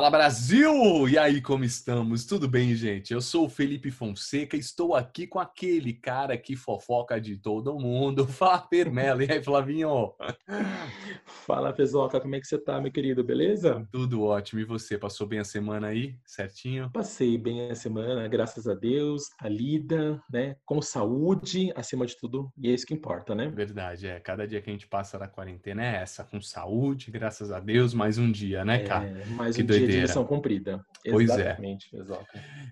Fala Brasil! E aí, como estamos? Tudo bem, gente? Eu sou o Felipe Fonseca, estou aqui com aquele cara que fofoca de todo mundo, Flávio Melo. E aí, Flavinho? Fala, Fezoca, como é que você tá, meu querido? Beleza? Tudo ótimo. E você, passou bem a semana aí? Certinho? Passei bem a semana, graças a Deus, a lida, né? Com saúde, acima de tudo, e é isso que importa, né? Verdade, é. Cada dia que a gente passa na quarentena é essa, com saúde, graças a Deus, mais um dia, né, cara? É, mais que um dia de missão cumprida. Pois é. Exatamente, é. Exato.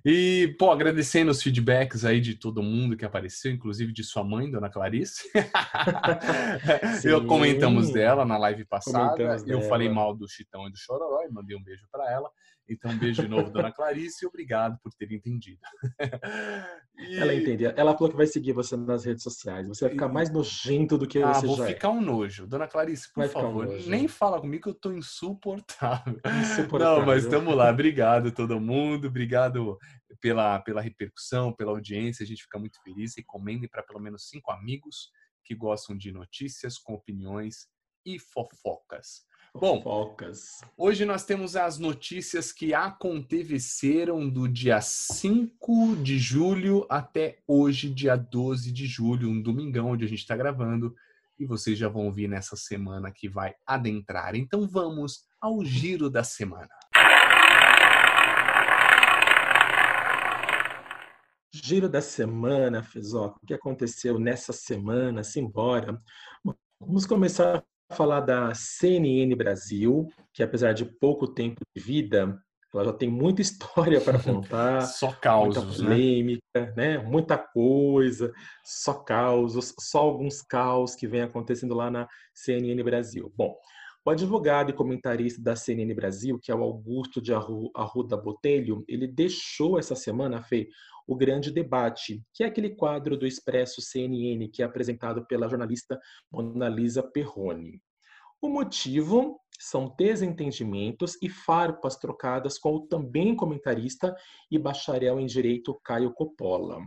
E, pô, agradecendo os feedbacks aí de todo mundo que apareceu, inclusive de sua mãe, Dona Clarice. eu comentamos dela na live passada. Eu dela. falei mal do Chitão e do Chororó e mandei um beijo para ela. Então, um beijo de novo, dona Clarice, e obrigado por ter entendido. e... Ela entende. Ela falou que vai seguir você nas redes sociais. Você vai ficar mais nojento do que ah, você vou já é. ficar um nojo. Dona Clarice, por vai favor, um nem fala comigo que eu tô insuportável. insuportável. Não, mas estamos lá. Obrigado todo mundo. Obrigado pela, pela repercussão, pela audiência. A gente fica muito feliz. Recomendem para pelo menos cinco amigos que gostam de notícias com opiniões e fofocas. Bom, Focas. hoje nós temos as notícias que aconteceram do dia 5 de julho até hoje, dia 12 de julho, um domingão, onde a gente está gravando, e vocês já vão ouvir nessa semana que vai adentrar. Então vamos ao giro da semana. Giro da semana, Fezoca, o que aconteceu nessa semana, simbora. Vamos começar falar da CNN Brasil, que apesar de pouco tempo de vida, ela já tem muita história para contar. só causos, muita né? polêmica, né? né? Muita coisa, só causos, só alguns caos que vem acontecendo lá na CNN Brasil. Bom, o advogado e comentarista da CNN Brasil, que é o Augusto de Arruda Botelho, ele deixou essa semana, Fê, o grande debate, que é aquele quadro do Expresso CNN que é apresentado pela jornalista Mona Lisa Perrone. O motivo são desentendimentos e farpas trocadas com o também comentarista e bacharel em direito Caio Coppola.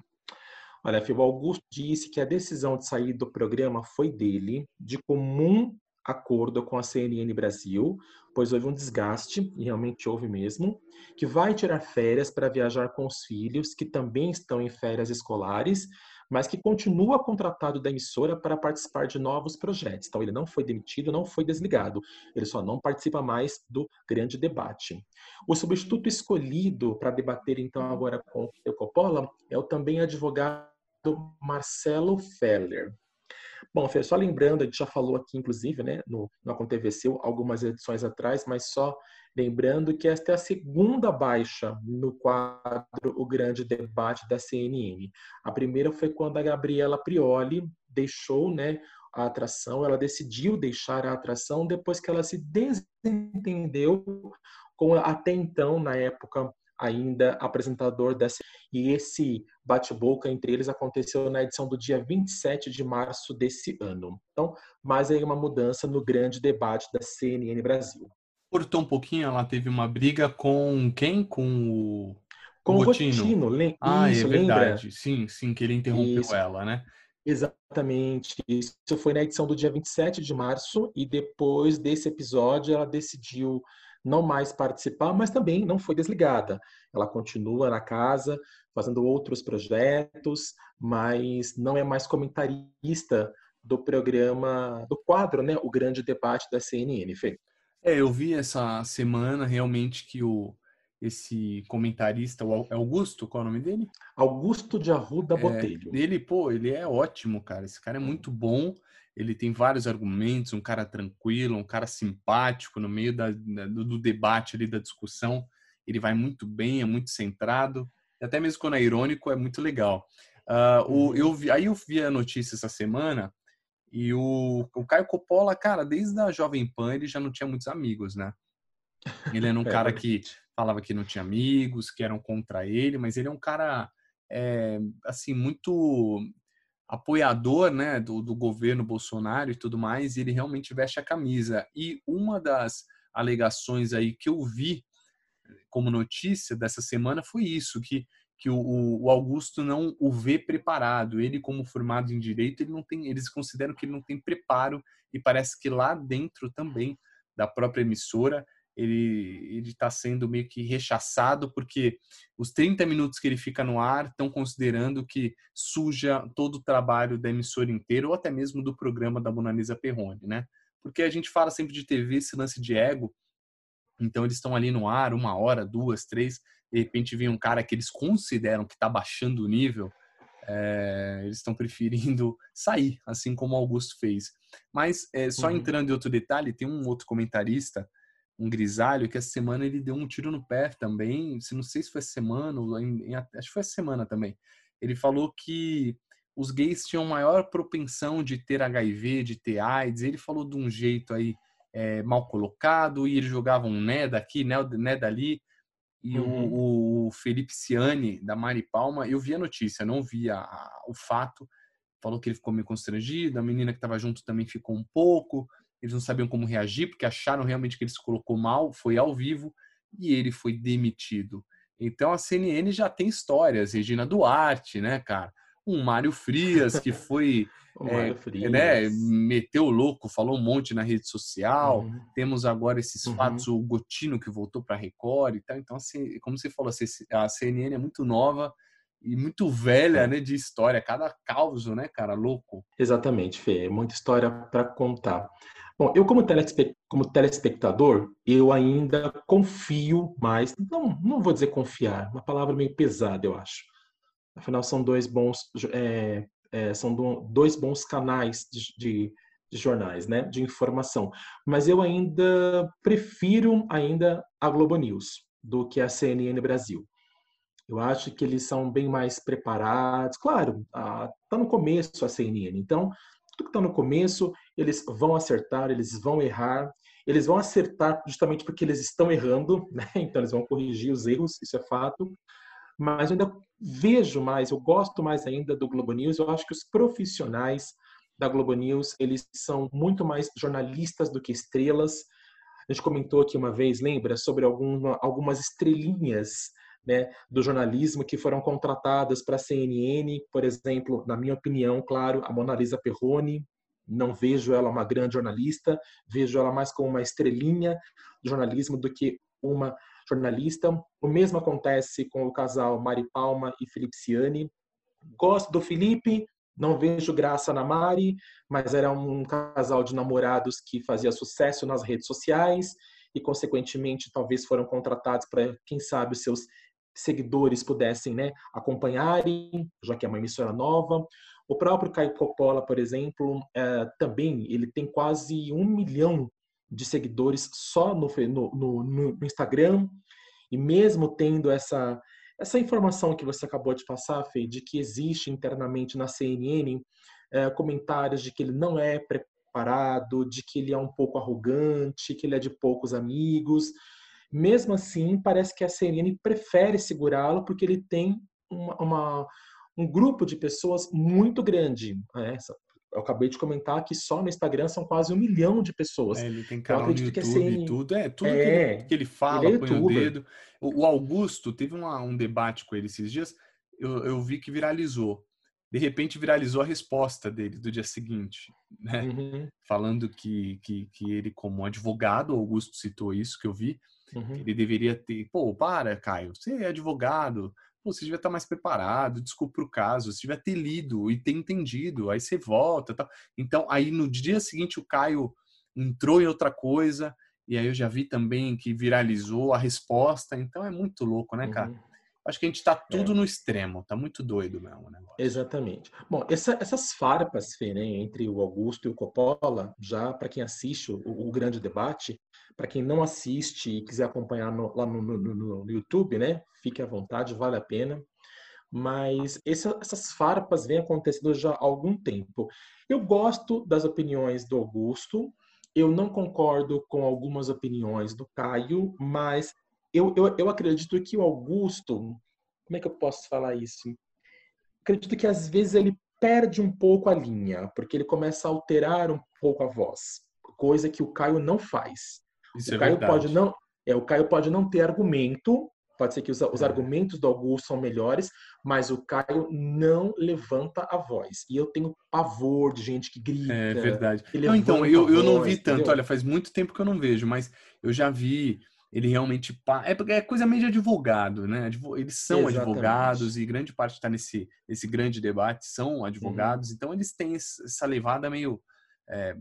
Olha, o Augusto disse que a decisão de sair do programa foi dele, de comum acordo com a CNN Brasil, pois houve um desgaste, e realmente houve mesmo, que vai tirar férias para viajar com os filhos, que também estão em férias escolares, mas que continua contratado da emissora para participar de novos projetos. Então, ele não foi demitido, não foi desligado, ele só não participa mais do grande debate. O substituto escolhido para debater, então, agora com o Coppola é o também advogado Marcelo Feller. Bom, Fê, só lembrando, a gente já falou aqui, inclusive, né, no, no Aconteceu algumas edições atrás, mas só lembrando que esta é a segunda baixa no quadro O Grande Debate da CNN. A primeira foi quando a Gabriela Prioli deixou, né, a atração, ela decidiu deixar a atração depois que ela se desentendeu com até então, na época, ainda apresentador dessa. E esse bate-boca entre eles aconteceu na edição do dia 27 de março desse ano. Então, mais aí uma mudança no grande debate da CNN Brasil. Cortou um pouquinho, ela teve uma briga com quem? Com o. Com o Botino. Lem... Ah, Isso, é verdade. Lembra? Sim, sim, que ele interrompeu Isso. ela, né? Exatamente. Isso foi na edição do dia 27 de março, e depois desse episódio ela decidiu não mais participar, mas também não foi desligada. Ela continua na casa, fazendo outros projetos, mas não é mais comentarista do programa, do quadro, né? O Grande Debate da CNN, Fê. É, eu vi essa semana realmente que o esse comentarista, o é Augusto, qual é o nome dele? Augusto de Arruda Botelho. É, ele, pô, ele é ótimo, cara. Esse cara é muito bom ele tem vários argumentos, um cara tranquilo, um cara simpático no meio da, da, do debate ali, da discussão. Ele vai muito bem, é muito centrado, e até mesmo quando é irônico, é muito legal. Uh, o, uhum. eu vi, aí eu vi a notícia essa semana e o, o Caio Coppola, cara, desde a Jovem Pan ele já não tinha muitos amigos, né? Ele era um é, cara que falava que não tinha amigos, que eram contra ele, mas ele é um cara, é, assim, muito apoiador né, do, do governo Bolsonaro e tudo mais, e ele realmente veste a camisa. E uma das alegações aí que eu vi como notícia dessa semana foi isso, que, que o, o, Augusto não o vê preparado. Ele, como formado em direito, ele não tem, eles consideram que ele não tem preparo, e parece que lá dentro também da própria emissora ele está sendo meio que rechaçado porque os 30 minutos que ele fica no ar estão considerando que suja todo o trabalho da emissora inteira ou até mesmo do programa da Monalisa Perrone, né? Porque a gente fala sempre de TV, esse lance de ego, então eles estão ali no ar uma hora, duas, três, de repente vem um cara que eles consideram que está baixando o nível, é, eles estão preferindo sair, assim como o Augusto fez. Mas é, só uhum. entrando em outro detalhe, tem um outro comentarista um grisalho que essa semana ele deu um tiro no pé também, se não sei se foi essa semana, em, em, acho que foi essa semana também. Ele falou que os gays tinham maior propensão de ter HIV, de ter AIDS. Ele falou de um jeito aí é, mal colocado e eles jogavam né daqui, né, né dali. E uhum. o, o, Felipe Ciani, da Mari Palma, eu vi a notícia, não vi a, a, o fato. Falou que ele ficou meio constrangido, a menina que estava junto também ficou um pouco eles não sabiam como reagir, porque acharam realmente que ele se colocou mal, foi ao vivo e ele foi demitido. Então a CNN já tem histórias, Regina Duarte, né, cara? Um Mário Frias que foi é, Frias. Né, meteu louco, falou um monte na rede social. Uhum. Temos agora esses uhum. fatos, o Gotino que voltou para Record e tal. Então, assim, como você falou, a CNN é muito nova e muito velha, é. né, de história. Cada caos, né, cara, louco. Exatamente, Fê. Muita história para contar. Bom, eu como, telespe como telespectador, eu ainda confio mais, não, não vou dizer confiar, uma palavra meio pesada, eu acho. Afinal, são dois bons, é, é, são dois bons canais de, de, de, jornais, né, de informação. Mas eu ainda prefiro ainda a Globo News do que a CNN Brasil. Eu acho que eles são bem mais preparados. Claro, está no começo a CNN, então tudo que está no começo, eles vão acertar, eles vão errar, eles vão acertar justamente porque eles estão errando, né? então eles vão corrigir os erros, isso é fato. Mas eu ainda vejo mais, eu gosto mais ainda do Globo News, eu acho que os profissionais da Globo News, eles são muito mais jornalistas do que estrelas. A gente comentou aqui uma vez, lembra, sobre alguma, algumas estrelinhas né, do jornalismo que foram contratadas para a CNN, por exemplo, na minha opinião, claro, a Mona Lisa Perrone, não vejo ela uma grande jornalista, vejo ela mais como uma estrelinha de jornalismo do que uma jornalista. O mesmo acontece com o casal Mari Palma e Felipe Ciani. Gosto do Felipe, não vejo graça na Mari, mas era um casal de namorados que fazia sucesso nas redes sociais e, consequentemente, talvez foram contratados para, quem sabe, os seus seguidores pudessem né, acompanharem, já que é uma emissora nova. O próprio Caio Coppola, por exemplo, é, também ele tem quase um milhão de seguidores só no, no, no, Instagram. E mesmo tendo essa, essa informação que você acabou de passar, Fê, de que existe internamente na CNN é, comentários de que ele não é preparado, de que ele é um pouco arrogante, que ele é de poucos amigos, mesmo assim, parece que a CNN prefere segurá-lo porque ele tem uma, uma, um grupo de pessoas muito grande. Né? Eu acabei de comentar que só no Instagram são quase um milhão de pessoas. É, ele tem canal no YouTube CNN... tudo. É, tudo é, que, ele, que, ele, fala, ele é põe o dedo. O, Augusto, teve uma, um debate com ele esses dias, eu, eu vi que viralizou de repente viralizou a resposta dele do dia seguinte, né? Uhum. Falando que, que, que ele, como advogado, Augusto citou isso que eu vi, Uhum. Ele deveria ter, pô, para, Caio, você é advogado, pô, você devia estar mais preparado, desculpa o caso, você devia ter lido e ter entendido, aí você volta, tal. Então, aí no dia seguinte o Caio entrou em outra coisa, e aí eu já vi também que viralizou a resposta, então é muito louco, né, cara? Uhum. Acho que a gente está tudo é. no extremo, tá muito doido mesmo o negócio. Exatamente. Bom, essa, essas farpas, Fê, né, entre o Augusto e o Coppola, já para quem assiste o, o, grande debate, para quem não assiste e quiser acompanhar no, lá no, no, no, YouTube, né, fique à vontade, vale a pena. Mas essa, essas farpas vêm acontecendo já há algum tempo. Eu gosto das opiniões do Augusto, eu não concordo com algumas opiniões do Caio, mas eu, eu, eu acredito que o Augusto, como é que eu posso falar isso? Acredito que às vezes ele perde um pouco a linha, porque ele começa a alterar um pouco a voz, coisa que o Caio não faz. Isso o é Caio verdade. pode não, é, o Caio pode não ter argumento pode ser que os, os, é. argumentos do Augusto são melhores, mas o Caio não levanta a voz. E eu tenho pavor de gente que grita. É verdade. Não, então, eu, eu não vi tanto. Entendeu? Olha, faz muito tempo que eu não vejo, mas eu já vi ele realmente é, é coisa meio de advogado, né? Eles são Exatamente. advogados e grande parte está nesse esse grande debate são advogados, uhum. então eles têm essa levada meio é,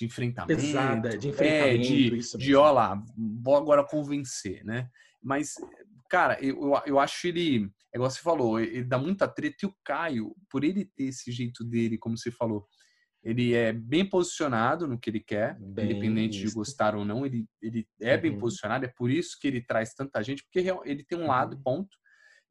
de enfrentamento, pesada, de enfrentamento, é, de, isso de ó lá, vou agora convencer, né? Mas cara, eu, eu acho ele, é igual você falou, ele dá muita treta e o Caio, por ele ter esse jeito dele, como você falou, ele é bem posicionado no que ele quer, bem independente isso. de gostar ou não, ele, ele é uhum. bem posicionado, é por isso que ele traz tanta gente, porque ele tem um lado, uhum. ponto,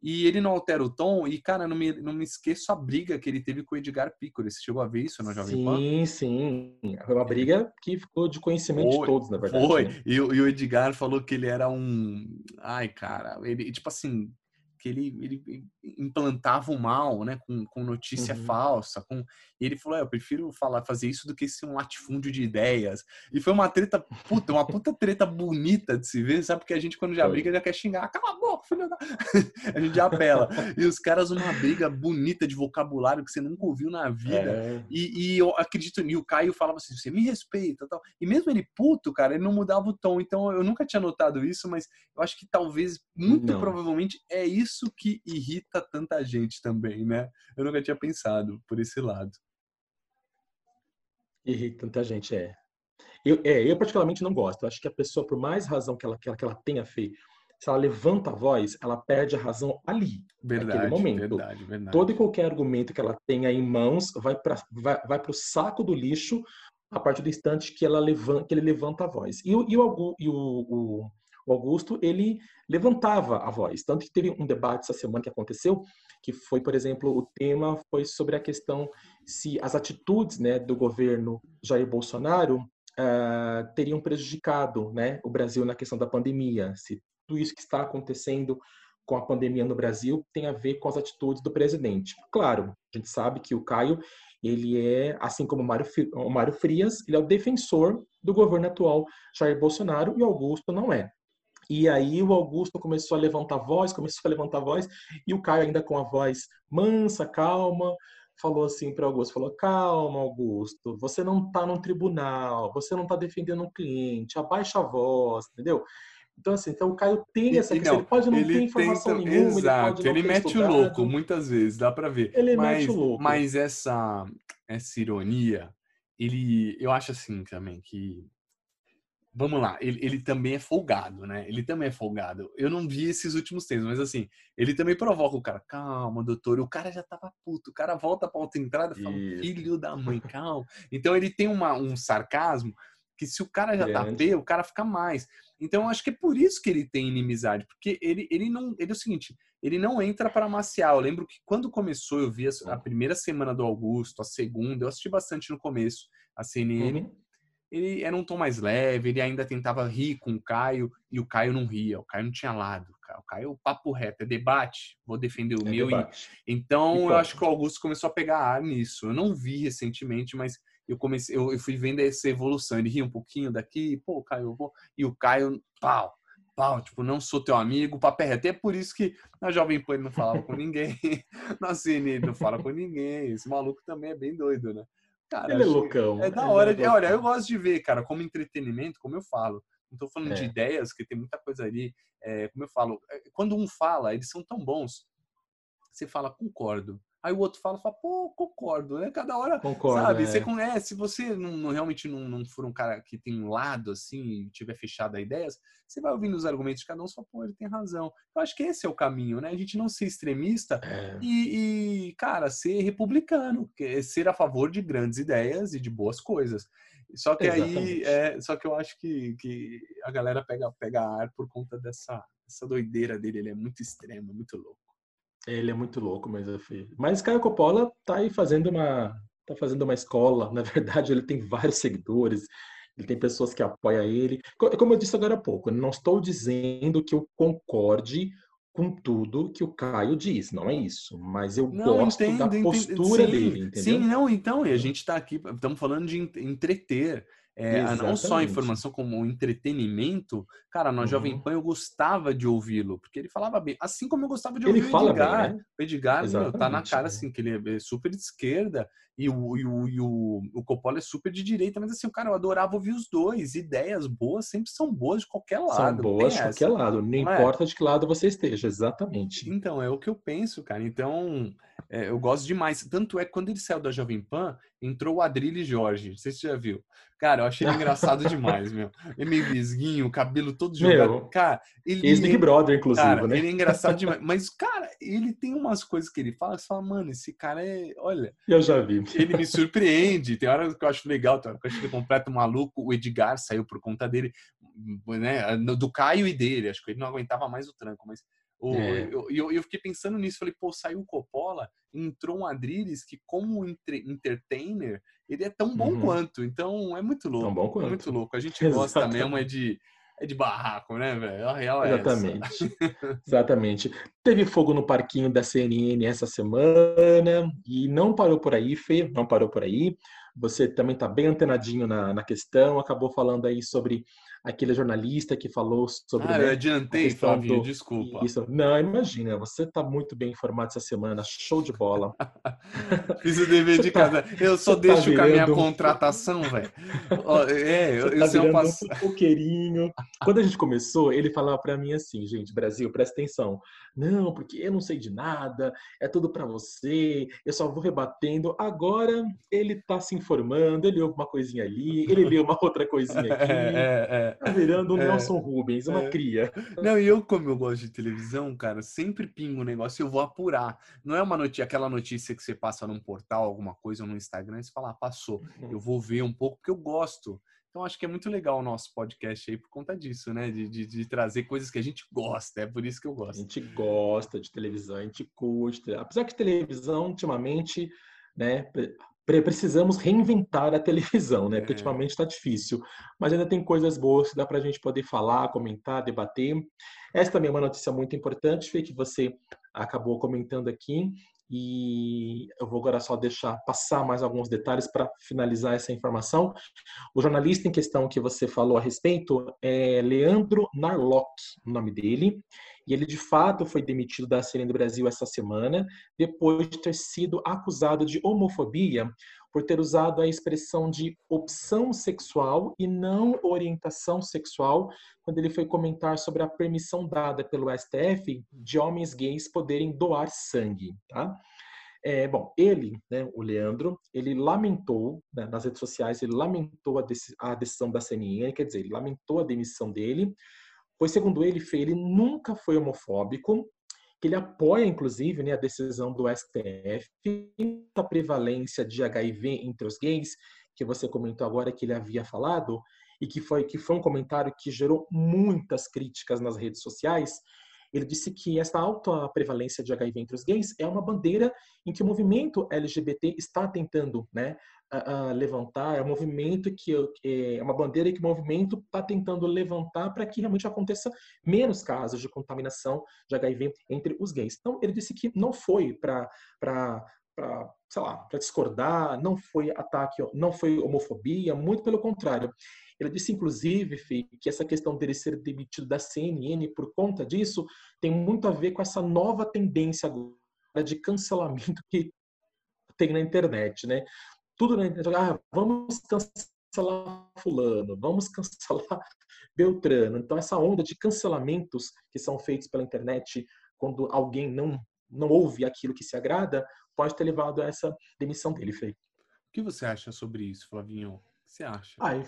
e ele não altera o tom, e cara, não me, não me esqueço a piga que ele teve com o Edgar Piccoli, você chegou a ver isso no Jovem Pan? Sim, sim, foi uma briga que ficou de conhecimento foi, de todos, na verdade. Foi, né? e, e o Edgar falou que ele era um, ai cara, ele, tipo assim, que ele, ele implantava o mal, né, com, com notícia uhum. falsa, com e ele falou, é, eu prefiro falar fazer isso do que ser um latifúndio de ideias. E foi uma treta, puta, uma puta treta bonita de se ver, sabe? Porque a gente quando já foi. briga já quer xingar, cala a boca, filho da... a gente já apela. e os caras uma briga bonita de vocabulário que você nunca ouviu na vida. É. E, e, eu acredito, e o Caio falava assim, você me respeita, tal. E mesmo ele puto, cara, ele não mudava o tom. Então eu nunca tinha notado isso, mas eu acho que talvez, muito não. provavelmente, é isso que irrita tanta gente também, né? Eu nunca tinha pensado por esse lado. Irrita tanta gente, é. Eu, é, eu particularmente não gosto. Eu acho que a pessoa, por mais razão que ela, que ela, que ela tenha feito, se ela levanta a voz, ela perde a razão ali, verdade, naquele momento. Verdade, verdade. Todo e qualquer argumento que ela tenha em mãos vai para vai, vai o saco do lixo a partir do instante que, ela levanta, que ele levanta a voz. E, e, o, e o, o, o Augusto, ele levantava a voz. Tanto que teve um debate essa semana que aconteceu, que foi, por exemplo, o tema foi sobre a questão se as atitudes né, do governo Jair Bolsonaro uh, teriam prejudicado né, o Brasil na questão da pandemia, se tudo isso que está acontecendo com a pandemia no Brasil tem a ver com as atitudes do presidente. Claro, a gente sabe que o Caio, ele é, assim como o Mário, Frias, ele é o defensor do governo atual Jair Bolsonaro e Augusto não é. E aí o Augusto começou a levantar a voz, começou a levantar a voz, e o Caio ainda com a voz mansa, calma, falou assim para Augusto, falou: "Calma, Augusto, você não está no tribunal, você não está defendendo um cliente, abaixa a voz", entendeu? Então, assim, então o Caio tem essa questão. Não, ele pode não ele ter informação tem, nenhuma, exato, ele, ele mete estudado. o louco muitas vezes, dá para ver. Ele mas, mete o louco. Mas essa, essa ironia, ele, eu acho assim também que vamos lá, ele, ele também é folgado, né? Ele também é folgado. Eu não vi esses últimos tempos, mas assim, ele também provoca o cara, calma, doutor. O cara já tava puto, o cara volta pra outra entrada e fala, filho da mãe, calma. Então ele tem uma, um sarcasmo que se o cara já tá Grande. tá feio, o cara fica mais. Então eu acho que é por isso que ele tem inimizade, porque ele, ele não. Ele é o seguinte, ele não entra para maciar. Eu lembro que quando começou, eu vi a, a, primeira semana do Augusto, a segunda, eu assisti bastante no começo, a CNN. Uhum ele era um tom mais leve, ele ainda tentava rir com o Caio e o Caio não ria, o Caio não tinha lado. O Caio, papo reto, é debate, vou defender o é meu. E, então, e eu acho que o Augusto começou a pegar ar nisso. Eu não vi recentemente, mas eu comecei, eu, eu fui vendo essa evolução. Ele ria um pouquinho daqui, pô, Caio, vou. E o Caio, pau, pau, tipo, não sou teu amigo, papo é reto. É por isso que na Jovem Pan ele não falava com ninguém, na CNN ele não fala com ninguém. Esse maluco também é bem doido, né? Cara, ele é loucão. É da hora. É olha, eu gosto de ver, cara, como entretenimento, como eu falo. Não tô falando é. de ideias, que tem muita coisa ali. É, como eu falo, é, quando um fala, eles são tão bons. Você fala, concordo. Aí o outro fala, fala, pô, concordo, né? Cada hora, concordo, sabe? É. Você conhece, se você não, não, realmente não, não for um cara que tem um lado, assim, e tiver fechado a ideias, você vai ouvindo os argumentos de cada um e fala, pô, ele tem razão. Eu acho que esse é o caminho, né? A gente não ser extremista é. e, e, cara, ser republicano, é ser a favor de grandes ideias e de boas coisas. Só que Exatamente. aí, é, só que eu acho que, que a galera pega, pega ar por conta dessa, dessa doideira dele, ele é muito extremo, muito louco. Ele é muito louco, mas eu fiz. Mas Caio Coppola tá aí fazendo uma tá fazendo uma escola. Na verdade, ele tem vários seguidores. Ele tem pessoas que apoiam ele. Como eu disse agora há pouco, não estou dizendo que eu concorde com tudo que o Caio diz, não é isso. Mas eu não, gosto entendo, da postura sim, dele, entendeu? Sim, não, então, e a gente está aqui, estamos falando de entreter. É, não só a informação como entretenimento, cara, na uhum. Jovem Pan eu gostava de ouvi-lo, porque ele falava bem, assim como eu gostava de ouvir ele o Edgar. Bem, né? O Edgar meu, tá na cara, assim, que ele é super de esquerda e o, e, o, e o, o Coppola é super de direita, mas assim, o cara, eu adorava ouvir os dois. Ideias boas sempre são boas de qualquer lado. São boas de qualquer lado, não, não é? importa é? de que lado você esteja, exatamente. Então, é o que eu penso, cara. Então, é, eu gosto demais. Tanto é que quando ele saiu da Jovem Pan, entrou o Adrilles Jorge. Não sei se você já viu. Cara, eu achei ele engraçado demais, meu. Ele é meio visguinho, cabelo todo jogado. Meu, cara, ele. Ex-Big Brother, inclusive, cara, né? Ele é engraçado demais. Mas, cara, ele tem umas coisas que ele fala que você fala, mano, esse cara é. Olha. Eu já vi. Ele me surpreende. Tem horas que eu acho legal, tem horas que eu acho ele completo maluco. O Edgar saiu por conta dele, né? Do Caio e dele. Acho que ele não aguentava mais o tranco, mas o, é. eu, eu, eu, fiquei pensando nisso, falei, pô, saiu o Coppola, entrou um Adriles que, como entre, entertainer, ele é tão bom uhum. quanto. Então é muito louco. Tão bom quanto. É muito louco. A gente gosta mesmo é de, é de barraco, né, velho? A real é Exatamente. Exatamente. Teve fogo no parquinho da CNN essa semana e não parou por aí, Fê, não parou por aí. Você também está bem antenadinho na, na questão, acabou falando aí sobre aquele jornalista que falou sobre. Ah, né, eu adiantei, Flavinho, do... desculpa. Isso. Não, imagina, você está muito bem informado essa semana, show de bola. Fiz o dever de tá casa. Eu só tá deixo tá com a minha contratação, velho. É, eu, tá eu passo... um pouquinho. Quando a gente começou, ele falava para mim assim, gente, Brasil, presta atenção. Não, porque eu não sei de nada, é tudo para você, eu só vou rebatendo. Agora ele está se informando, ele ouve uma coisinha ali, ele lê uma outra coisinha aqui. É, é, é. Tá virando o é, Nelson Rubens, uma é. cria. Não, e eu, como eu gosto de televisão, cara, sempre pingo um negócio e eu vou apurar. Não é uma notícia, aquela notícia que você passa num portal, alguma coisa, ou no Instagram, e você fala, ah, passou. Uhum. Eu vou ver um pouco, porque eu gosto. Então, acho que é muito legal o nosso podcast aí por conta disso, né? De, de, de, trazer coisas que a gente gosta. É por isso que eu gosto. A gente gosta de televisão, a gente curte. Apesar que televisão, ultimamente, né? Precisamos reinventar a televisão, né? Porque é. ultimamente está difícil. Mas ainda tem coisas boas que dá para a gente poder falar, comentar, debater. Essa também é uma notícia muito importante, Fê, que você acabou comentando aqui. E eu vou agora só deixar passar mais alguns detalhes para finalizar essa informação. O jornalista em questão que você falou a respeito é Leandro Narlock, o nome dele. E ele, de fato, foi demitido da CNN do Brasil essa semana, depois de ter sido acusado de homofobia por ter usado a expressão de opção sexual e não orientação sexual, quando ele foi comentar sobre a permissão dada pelo STF de homens gays poderem doar sangue. Tá? É, bom, ele, né, o Leandro, ele lamentou né, nas redes sociais, ele lamentou a, decisão da CNN, quer dizer, ele lamentou a demissão dele, pois, segundo ele, ele nunca foi homofóbico, que ele apoia, inclusive, né, a decisão do STF, a prevalência de HIV entre os gays, que você comentou agora que ele havia falado, e que foi, que foi um comentário que gerou muitas críticas nas redes sociais, ele disse que essa alta prevalência de HIV entre os gays é uma bandeira em que o movimento LGBT está tentando né, a, a levantar, é um movimento que é uma bandeira que o movimento está tentando levantar para que realmente aconteça menos casos de contaminação de HIV entre os gays. Então, ele disse que não foi para para, sei lá, para discordar, não foi ataque, não foi homofobia, muito pelo contrário. Ele disse, inclusive, que essa questão dele ser demitido da CNN por conta disso tem muito a ver com essa nova tendência agora de cancelamento que tem na internet, né? Tudo na internet, ah, vamos cancelar fulano, vamos cancelar Beltrano. Então, essa onda de cancelamentos que são feitos pela internet quando alguém não não ouve aquilo que se agrada, pode ter levado a essa demissão dele, Fê. O que você acha sobre isso, Flavinho? O que você acha? Ai,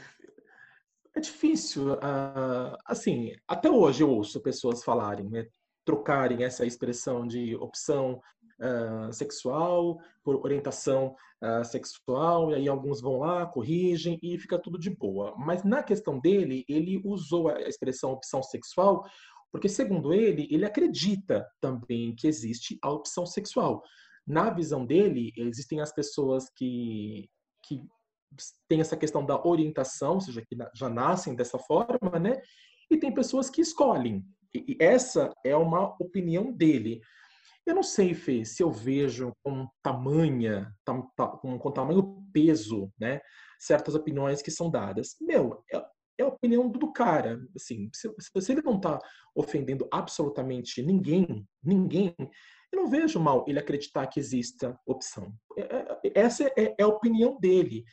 é difícil. Uh, assim, até hoje eu ouço pessoas falarem, né, trocarem essa expressão de opção uh, sexual por orientação uh, sexual, e aí alguns vão lá, corrigem e fica tudo de boa. Mas na questão dele, ele usou a expressão opção sexual porque, segundo ele, ele acredita também que existe a opção sexual. Na visão dele, existem as pessoas que, que tem essa questão da orientação, ou seja, que já nascem dessa forma, né? E tem pessoas que escolhem. E essa é uma opinião dele. Eu não sei, Fê, se eu vejo com tamanha, com, com tamanho peso, né, certas opiniões que são dadas. Meu, é, é a opinião do cara. Assim, se, se ele não está ofendendo absolutamente ninguém, ninguém, eu não vejo mal ele acreditar que exista opção. É, é, essa é, é a opinião dele.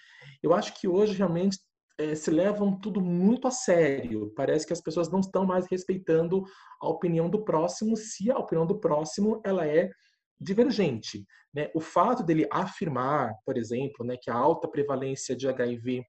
Eu acho que hoje realmente é, se levam tudo muito a sério. Parece que as pessoas não estão mais respeitando a opinião do próximo, se a opinião do próximo ela é divergente. Né? O fato dele afirmar, por exemplo, né, que a alta prevalência de HIV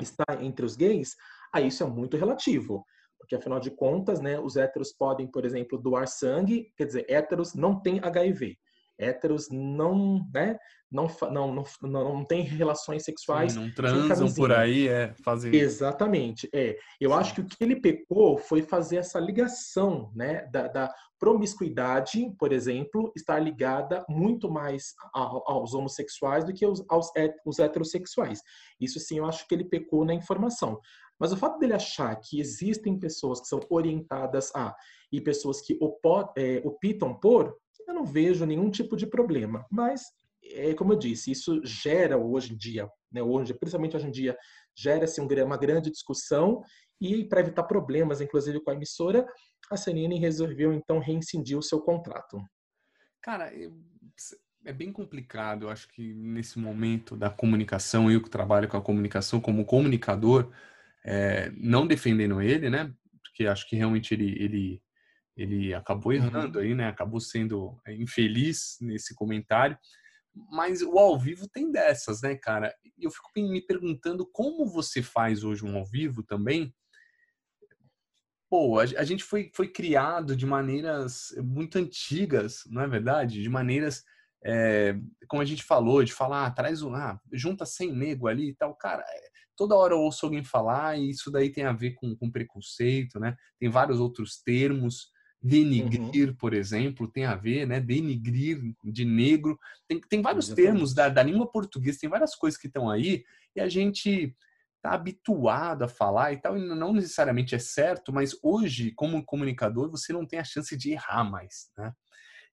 está entre os gays, a isso é muito relativo. Porque, afinal de contas, né, os héteros podem, por exemplo, doar sangue, quer dizer, héteros não têm HIV héteros não, né, não, não, não, não tem relações sexuais. Sim, não transam por aí, é, fazer. Exatamente, é. Eu Sim. acho que o que ele pecou foi fazer essa ligação, né, da, da promiscuidade, por exemplo, estar ligada muito mais aos homossexuais do que aos, aos, aos heterossexuais. Isso sim, eu acho que ele pecou na informação. Mas o fato dele achar que existem pessoas que são orientadas a e pessoas que opo, é, optam por, eu não vejo nenhum tipo de problema. Mas, é, como eu disse, isso gera hoje em dia, né, hoje, principalmente hoje em dia, gera-se uma grande discussão e para evitar problemas, inclusive com a emissora, a CNN resolveu então reincidir o seu contrato. Cara, é bem complicado. Eu acho que nesse momento da comunicação, eu que trabalho com a comunicação como comunicador, é, não defendendo ele, né? Porque acho que realmente ele, ele ele acabou errando uhum. aí, né? Acabou sendo é, infeliz nesse comentário. Mas o ao vivo tem dessas, né, cara? Eu fico me perguntando como você faz hoje um ao vivo também. Pô, a, gente foi, foi criado de maneiras muito antigas, não é verdade? De maneiras, é, como a gente falou, de falar, ah, traz um, ah, junta sem nego ali e tal. Cara, toda hora eu ouço alguém falar e isso daí tem a ver com, com preconceito, né? Tem vários outros termos Denigrir, uhum. por exemplo, tem a ver, né? Denigrir de negro. Tem, tem vários Exatamente. termos da, da língua portuguesa, tem várias coisas que estão aí e a gente está habituado a falar e tal, e não necessariamente é certo, mas hoje, como comunicador, você não tem a chance de errar mais, né?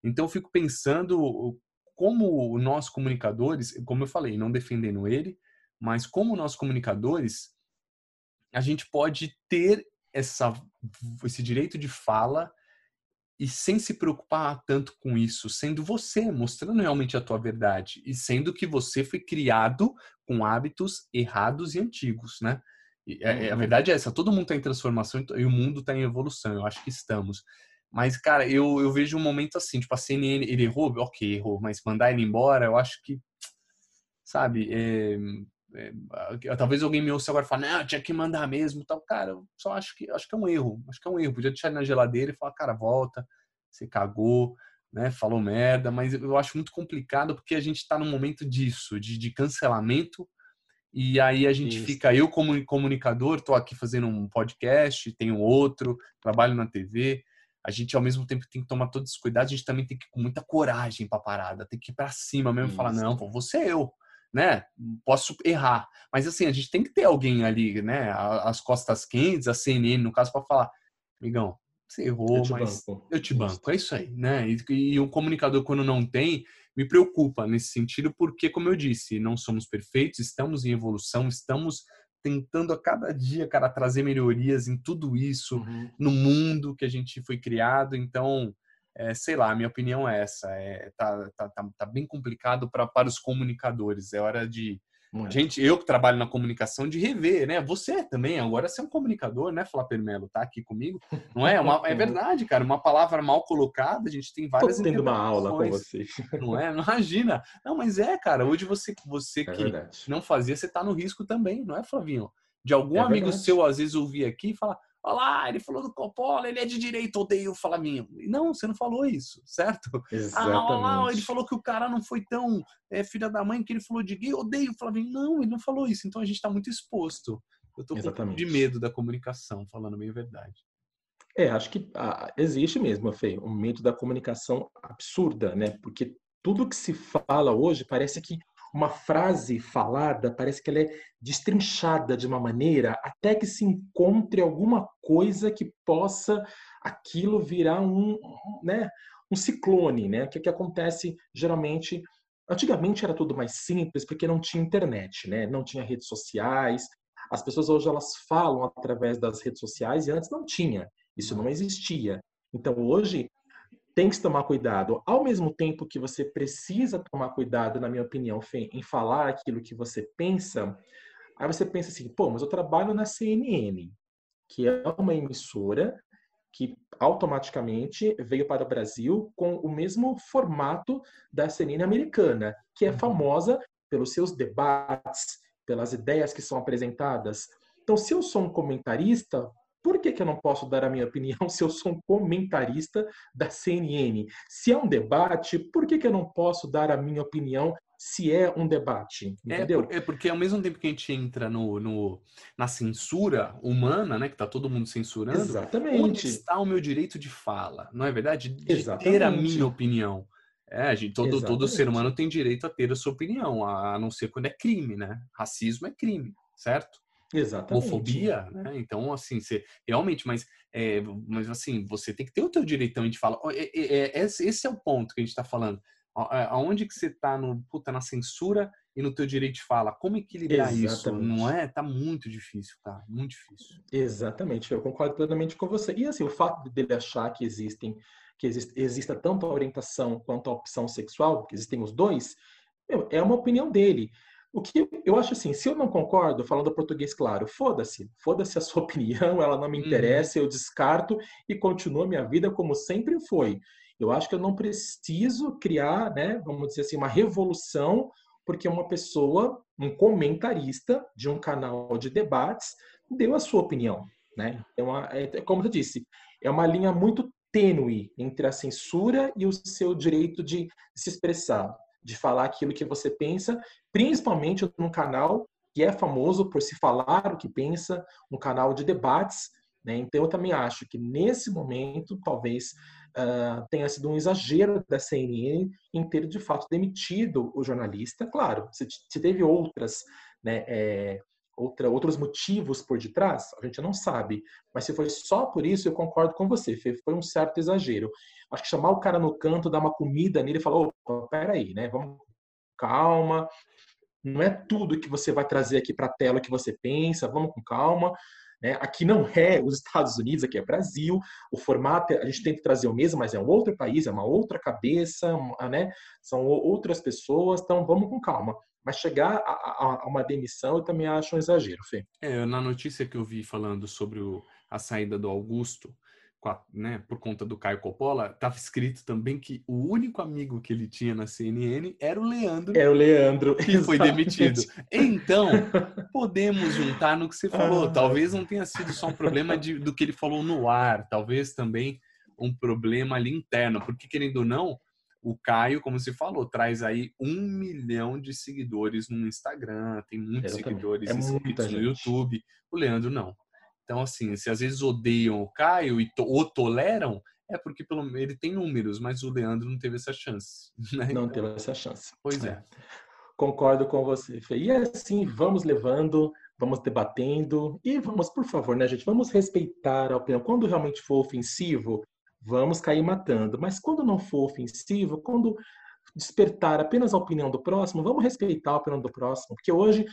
Então, eu fico pensando como nós comunicadores, como eu falei, não defendendo ele, mas como nós comunicadores, a gente pode ter essa, esse direito de fala e sem se preocupar tanto com isso, sendo você, mostrando realmente a tua verdade e sendo que você foi criado com hábitos errados e antigos, né? E a, é, a uhum. verdade é essa, todo mundo está em transformação e o mundo está em evolução, eu acho que estamos. Mas, cara, eu, eu vejo um momento assim, tipo, a CNN, ele errou, ok, errou, mas mandar ele embora, eu acho que, sabe, é, é, talvez alguém me ouça agora e fale, não, tinha que mandar mesmo, tal. Cara, eu só acho que acho que é um erro, acho que é um erro. Podia deixar ele na geladeira e falar, cara, volta, você cagou, né? Falou merda, mas eu acho muito complicado porque a gente está num momento disso, de, de cancelamento. E aí a gente Isso. fica, eu como comunicador, estou aqui fazendo um podcast, tenho outro, trabalho na TV. A gente ao mesmo tempo tem que tomar todos os cuidados, a gente também tem que ir com muita coragem para parada, tem que ir para cima mesmo, Isso. falar não, pô, você é eu né? Posso errar, mas assim a gente tem que ter alguém ali, né? As costas quentes, a CNN no caso para falar, amigão, você errou, eu mas banco. eu te banco, é isso aí, né? E, e o comunicador quando não tem me preocupa nesse sentido porque, como eu disse, não somos perfeitos, estamos em evolução, estamos tentando a cada dia, cara, trazer melhorias em tudo isso, uhum. no mundo que a gente foi criado. Então, é, sei lá, a minha opinião é essa. É, tá, tá, tá, tá bem complicado pra, para os comunicadores. É hora de. Muito. Gente, eu que trabalho na comunicação, de rever, né? Você também, agora você é um comunicador, né, Flávio Melo? Tá aqui comigo. Não é? é? Uma, é verdade, cara. Uma palavra mal colocada, a gente tem várias. Tô tendo uma aula com você. Não é? Imagina. Não, mas é, cara. Hoje você, você é que verdade. não fazia, você tá no risco também, não é, Flavinho? De algum é amigo verdade. seu, às vezes, ouvir aqui e falar: Olha lá, ele falou do Coppola, ele é de direito, odeio o Flamengo. Não, você não falou isso, certo? Exatamente. Ah, olha lá, ele falou que o cara não foi tão é, filha da mãe que ele falou de gay, odeio o Flamengo. Não, ele não falou isso, então a gente está muito exposto. Eu tô com de medo da comunicação, falando meio verdade. É, acho que ah, existe mesmo, Fê, um medo da comunicação absurda, né? Porque tudo que se fala hoje parece que uma frase falada parece que ela é destrinchada de uma maneira até que se encontre alguma coisa que possa aquilo virar um, né, um ciclone, né? Que, que acontece geralmente. Antigamente era tudo mais simples porque não tinha internet, né? Não tinha redes sociais. As pessoas hoje elas falam através das redes sociais e antes não tinha. Isso não existia. Então hoje tem que se tomar cuidado. Ao mesmo tempo que você precisa tomar cuidado, na minha opinião, em falar aquilo que você pensa, aí você pensa assim, pô, mas eu trabalho na CNN, que é uma emissora que automaticamente veio para o Brasil com o mesmo formato da CNN americana, que é uhum. famosa pelos seus debates, pelas ideias que são apresentadas. Então, se eu sou um comentarista, por que, que eu não posso dar a minha opinião se eu sou um comentarista da CNN? Se é um debate, por que, que eu não posso dar a minha opinião se é um debate, é, entendeu? É, é, porque ao mesmo tempo que a gente entra no, no, na censura humana, né, que tá todo mundo censurando, Exatamente. onde está o meu direito de fala? Não é verdade? De Exatamente. ter a minha opinião. É, gente, todo, todo ser humano tem direito a ter a sua opinião, a não ser quando é crime, né? Racismo é crime, certo? Exatamente. Homofobia, né? Então, assim, você realmente, mas, é, mas assim, você tem que ter o teu direitão de falar. É, é, é, esse é o ponto que a gente está falando. É, aonde que você tá no, puta, na censura e no teu direito de fala? Como equilibrar Exatamente. isso? Não é? Tá muito difícil, tá? Muito difícil. Exatamente, eu concordo plenamente com você. E assim, o fato dele achar que existem, que existe, exista tanto a orientação quanto a opção sexual, que existem os dois, é uma opinião dele. O que eu acho assim, se eu não concordo, falando português claro, foda-se, foda-se a sua opinião, ela não me uhum. interessa, eu descarto e continuo a minha vida como sempre foi. Eu acho que eu não preciso criar, né, vamos dizer assim, uma revolução porque uma pessoa, um comentarista de um canal de debates, deu a sua opinião, né? Então, é, como eu disse, é uma linha muito tênue entre a censura e o seu direito de se expressar, de falar aquilo que você pensa, principalmente num canal que é famoso por se falar o que pensa, um canal de debates, né? Então, eu também acho que nesse momento, talvez uh, tenha sido um exagero da CNN em ter de fato demitido o jornalista. Claro, se, se teve outras, né, é, outra, outros motivos por detrás, a gente não sabe. Mas se foi só por isso, eu concordo com você. Foi um certo exagero. Acho que chamar o cara no canto, dar uma comida nele e falar: opa, peraí, né? Vamos calma. Não é tudo que você vai trazer aqui para a tela que você pensa, vamos com calma. Né? Aqui não é os Estados Unidos, aqui é Brasil. O formato, a gente tenta trazer o mesmo, mas é um outro país, é uma outra cabeça, né? são outras pessoas, então vamos com calma. Mas chegar a, a, a uma demissão eu também acho um exagero, Fê. É, na notícia que eu vi falando sobre o, a saída do Augusto, né, por conta do Caio Coppola, estava escrito também que o único amigo que ele tinha na CNN era o Leandro. Era o Leandro. Que exatamente. foi demitido. Então, podemos juntar no que você falou. Ah. Talvez não tenha sido só um problema de, do que ele falou no ar, talvez também um problema ali interno, porque querendo ou não, o Caio, como você falou, traz aí um milhão de seguidores no Instagram, tem muitos seguidores é inscritos no YouTube. O Leandro não. Então, assim, se às vezes odeiam o Caio e to o toleram, é porque pelo ele tem números, mas o Leandro não teve essa chance. Né? Não teve essa chance. Pois é. é. Concordo com você, Fê. E assim, vamos levando, vamos debatendo e vamos, por favor, né, gente? Vamos respeitar a opinião. Quando realmente for ofensivo, vamos cair matando. Mas quando não for ofensivo, quando despertar apenas a opinião do próximo, vamos respeitar a opinião do próximo. Porque hoje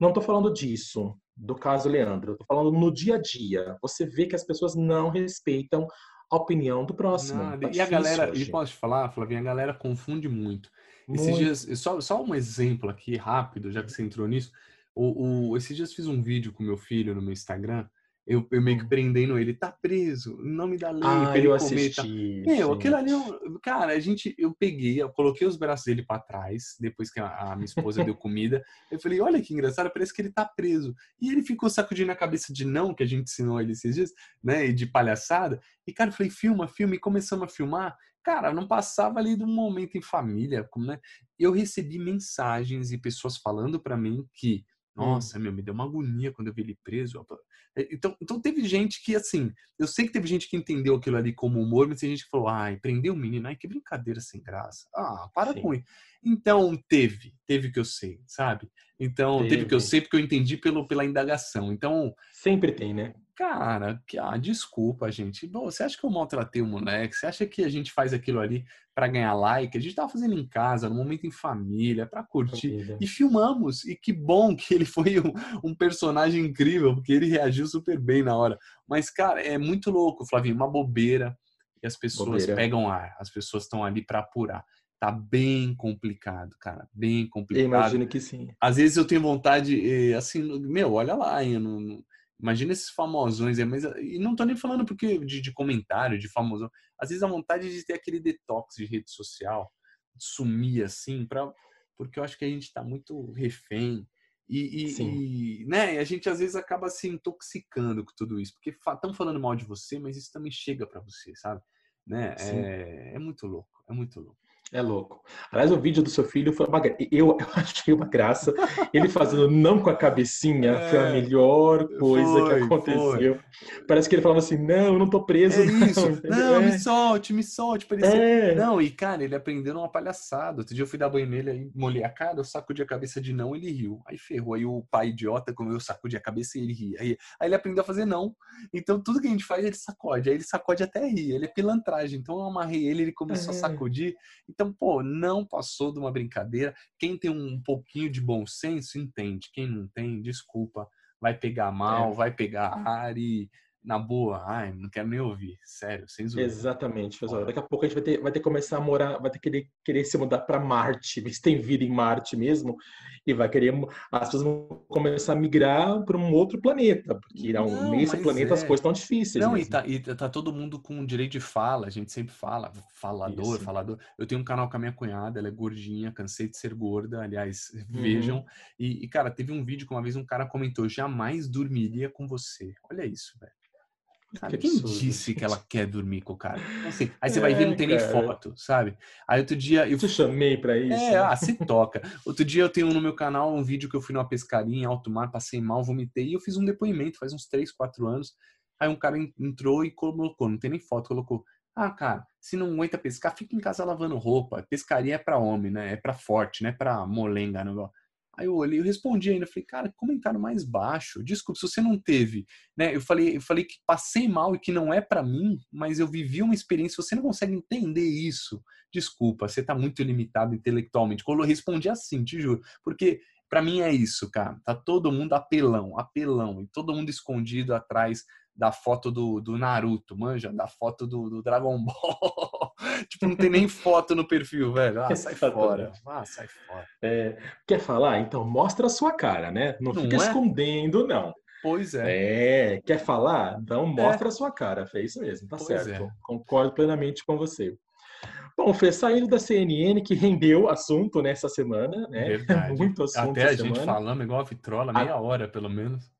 não estou falando disso, do caso Leandro. Estou falando no dia a dia. Você vê que as pessoas não respeitam a opinião do próximo. Tá e a galera, hoje. e posso te falar, Flavinha, a galera confunde muito. muito. Esses dias, só, só um exemplo aqui rápido, já que você entrou nisso. O, o, esses dias fiz um vídeo com meu filho no meu Instagram eu, eu meio que prendendo ele, tá preso, não me dá lei ah, pra ele eu comer. Assisti, tá... Meu, aquilo ali, eu, cara, a gente, eu peguei, eu coloquei os braços dele para trás, depois que a, a minha esposa deu comida, eu falei, olha que engraçado, parece que ele tá preso. E ele ficou sacudindo a cabeça de não, que a gente ensinou ele esses dias, né, e de palhaçada. E, cara, eu falei, filma, filma, e começamos a filmar. Cara, não passava ali de um momento em família, como, né? Eu recebi mensagens e pessoas falando para mim que. Nossa, meu, me deu uma agonia quando eu vi ele preso. Então, então teve gente que, assim, eu sei que teve gente que entendeu aquilo ali como humor, mas tem gente que falou, ai, prendeu o menino, ai, que brincadeira sem graça. Ah, para Sim. com isso. Então, teve, teve que eu sei, sabe? Então, teve, teve que eu sei porque eu entendi pelo, pela indagação. Então. Sempre tem, né? Cara, que, ah, desculpa, gente. Bom, você acha que eu maltratei o moleque? Você acha que a gente faz aquilo ali para ganhar like? A gente tava fazendo em casa, no momento em família, para curtir. E filmamos. E que bom que ele foi um, um, personagem incrível, porque ele reagiu super bem na hora. Mas, cara, é muito louco, Flavinho, uma bobeira. E as pessoas bobeira. pegam ar, as pessoas estão ali para apurar tá bem complicado, cara, bem complicado. Eu imagino que sim. Às vezes eu tenho vontade, eh, assim, meu, olha lá, eu não, Imagina esses famosões, é, mas e não tô nem falando porque de, de comentário, de famosão. Às vezes a vontade de ter aquele detox de rede social, de sumir assim, pra, porque eu acho que a gente está muito refém. E, e, e, né, a gente às vezes acaba se intoxicando com tudo isso, porque estão falando mal de você, mas isso também chega para você, sabe? Né? É, é muito louco, é muito louco. É louco. Aliás, o vídeo do seu filho foi uma eu, eu achei uma graça. Ele fazendo não com a cabecinha é, foi a melhor coisa foi, que aconteceu. Foi. Parece que ele falava assim: não, eu não tô preso. É não. isso. Não, é. me solte, me solte. Parecia... É. Não, e cara, ele aprendeu uma palhaçada. Outro dia eu fui dar banho nele, aí molhei a cara, eu sacudi a cabeça de não, ele riu. Aí ferrou. Aí o pai idiota, como eu sacudi a cabeça e ele ria. Aí, aí ele aprendeu a fazer não. Então tudo que a gente faz, ele sacode. Aí ele sacode até rir. Ele é pilantragem. Então eu amarrei ele, ele começou a é. sacudir. Então, pô, não passou de uma brincadeira. Quem tem um pouquinho de bom senso entende. Quem não tem, desculpa, vai pegar mal, é. vai pegar ar e na boa, ai, não quero nem ouvir, sério, sem zoeira. Exatamente, pessoal. Daqui a pouco a gente vai ter, vai ter que começar a morar, vai ter que querer, querer se mudar para Marte, ver se tem vida em Marte mesmo, e vai querer, as pessoas vão começar a migrar para um outro planeta, porque não, nesse planeta é. as coisas estão difíceis. Não, e tá, e tá, todo mundo com direito de fala, a gente sempre fala, falador, Isso. falador. Eu tenho um canal com a minha cunhada, ela é gordinha, cansei de ser gorda, aliás, uhum. vejam. E, e, cara, teve um vídeo que uma vez um cara comentou, jamais dormiria com você. Olha isso, velho. Sabe? Quem disse que ela quer dormir com o cara? Assim, aí você é, vai ver, não tem cara. nem foto, sabe? Aí outro dia. Eu te chamei pra isso. É, né? ah, se toca. Outro dia eu tenho no meu canal um vídeo que eu fui numa pescaria em alto mar, passei mal, vomitei, e eu fiz um depoimento faz uns 3, 4 anos. Aí um cara entrou e colocou, não tem nem foto, colocou. Ah, cara, se não aguenta pescar, fica em casa lavando roupa. Pescaria é pra homem, né? É pra forte, não é pra molenga. Negócio. Aí eu olhei, eu respondi ainda, falei, cara, comentário mais baixo. Desculpa, se você não teve, né? Eu falei, eu falei que passei mal e que não é para mim, mas eu vivi uma experiência, você não consegue entender isso. Desculpa, você tá muito limitado intelectualmente. Quando eu respondi assim, te juro, porque para mim é isso, cara. Tá todo mundo apelão, apelão, e todo mundo escondido atrás da foto do, do Naruto, manja? Da foto do, do Dragon Ball. tipo, não tem nem foto no perfil, velho. Ah, sai fora. Ah, sai fora. É, quer falar? Então mostra a sua cara, né? Não, não fica é? escondendo, não. Pois é. É, quer falar? Então mostra é. a sua cara. Fez isso mesmo, tá pois certo. É. Concordo plenamente com você. Bom, Fê, saindo da CNN, que rendeu assunto nessa semana, né? Verdade. Muito assunto Até a semana. gente falando igual a vitrola, meia a... hora pelo menos.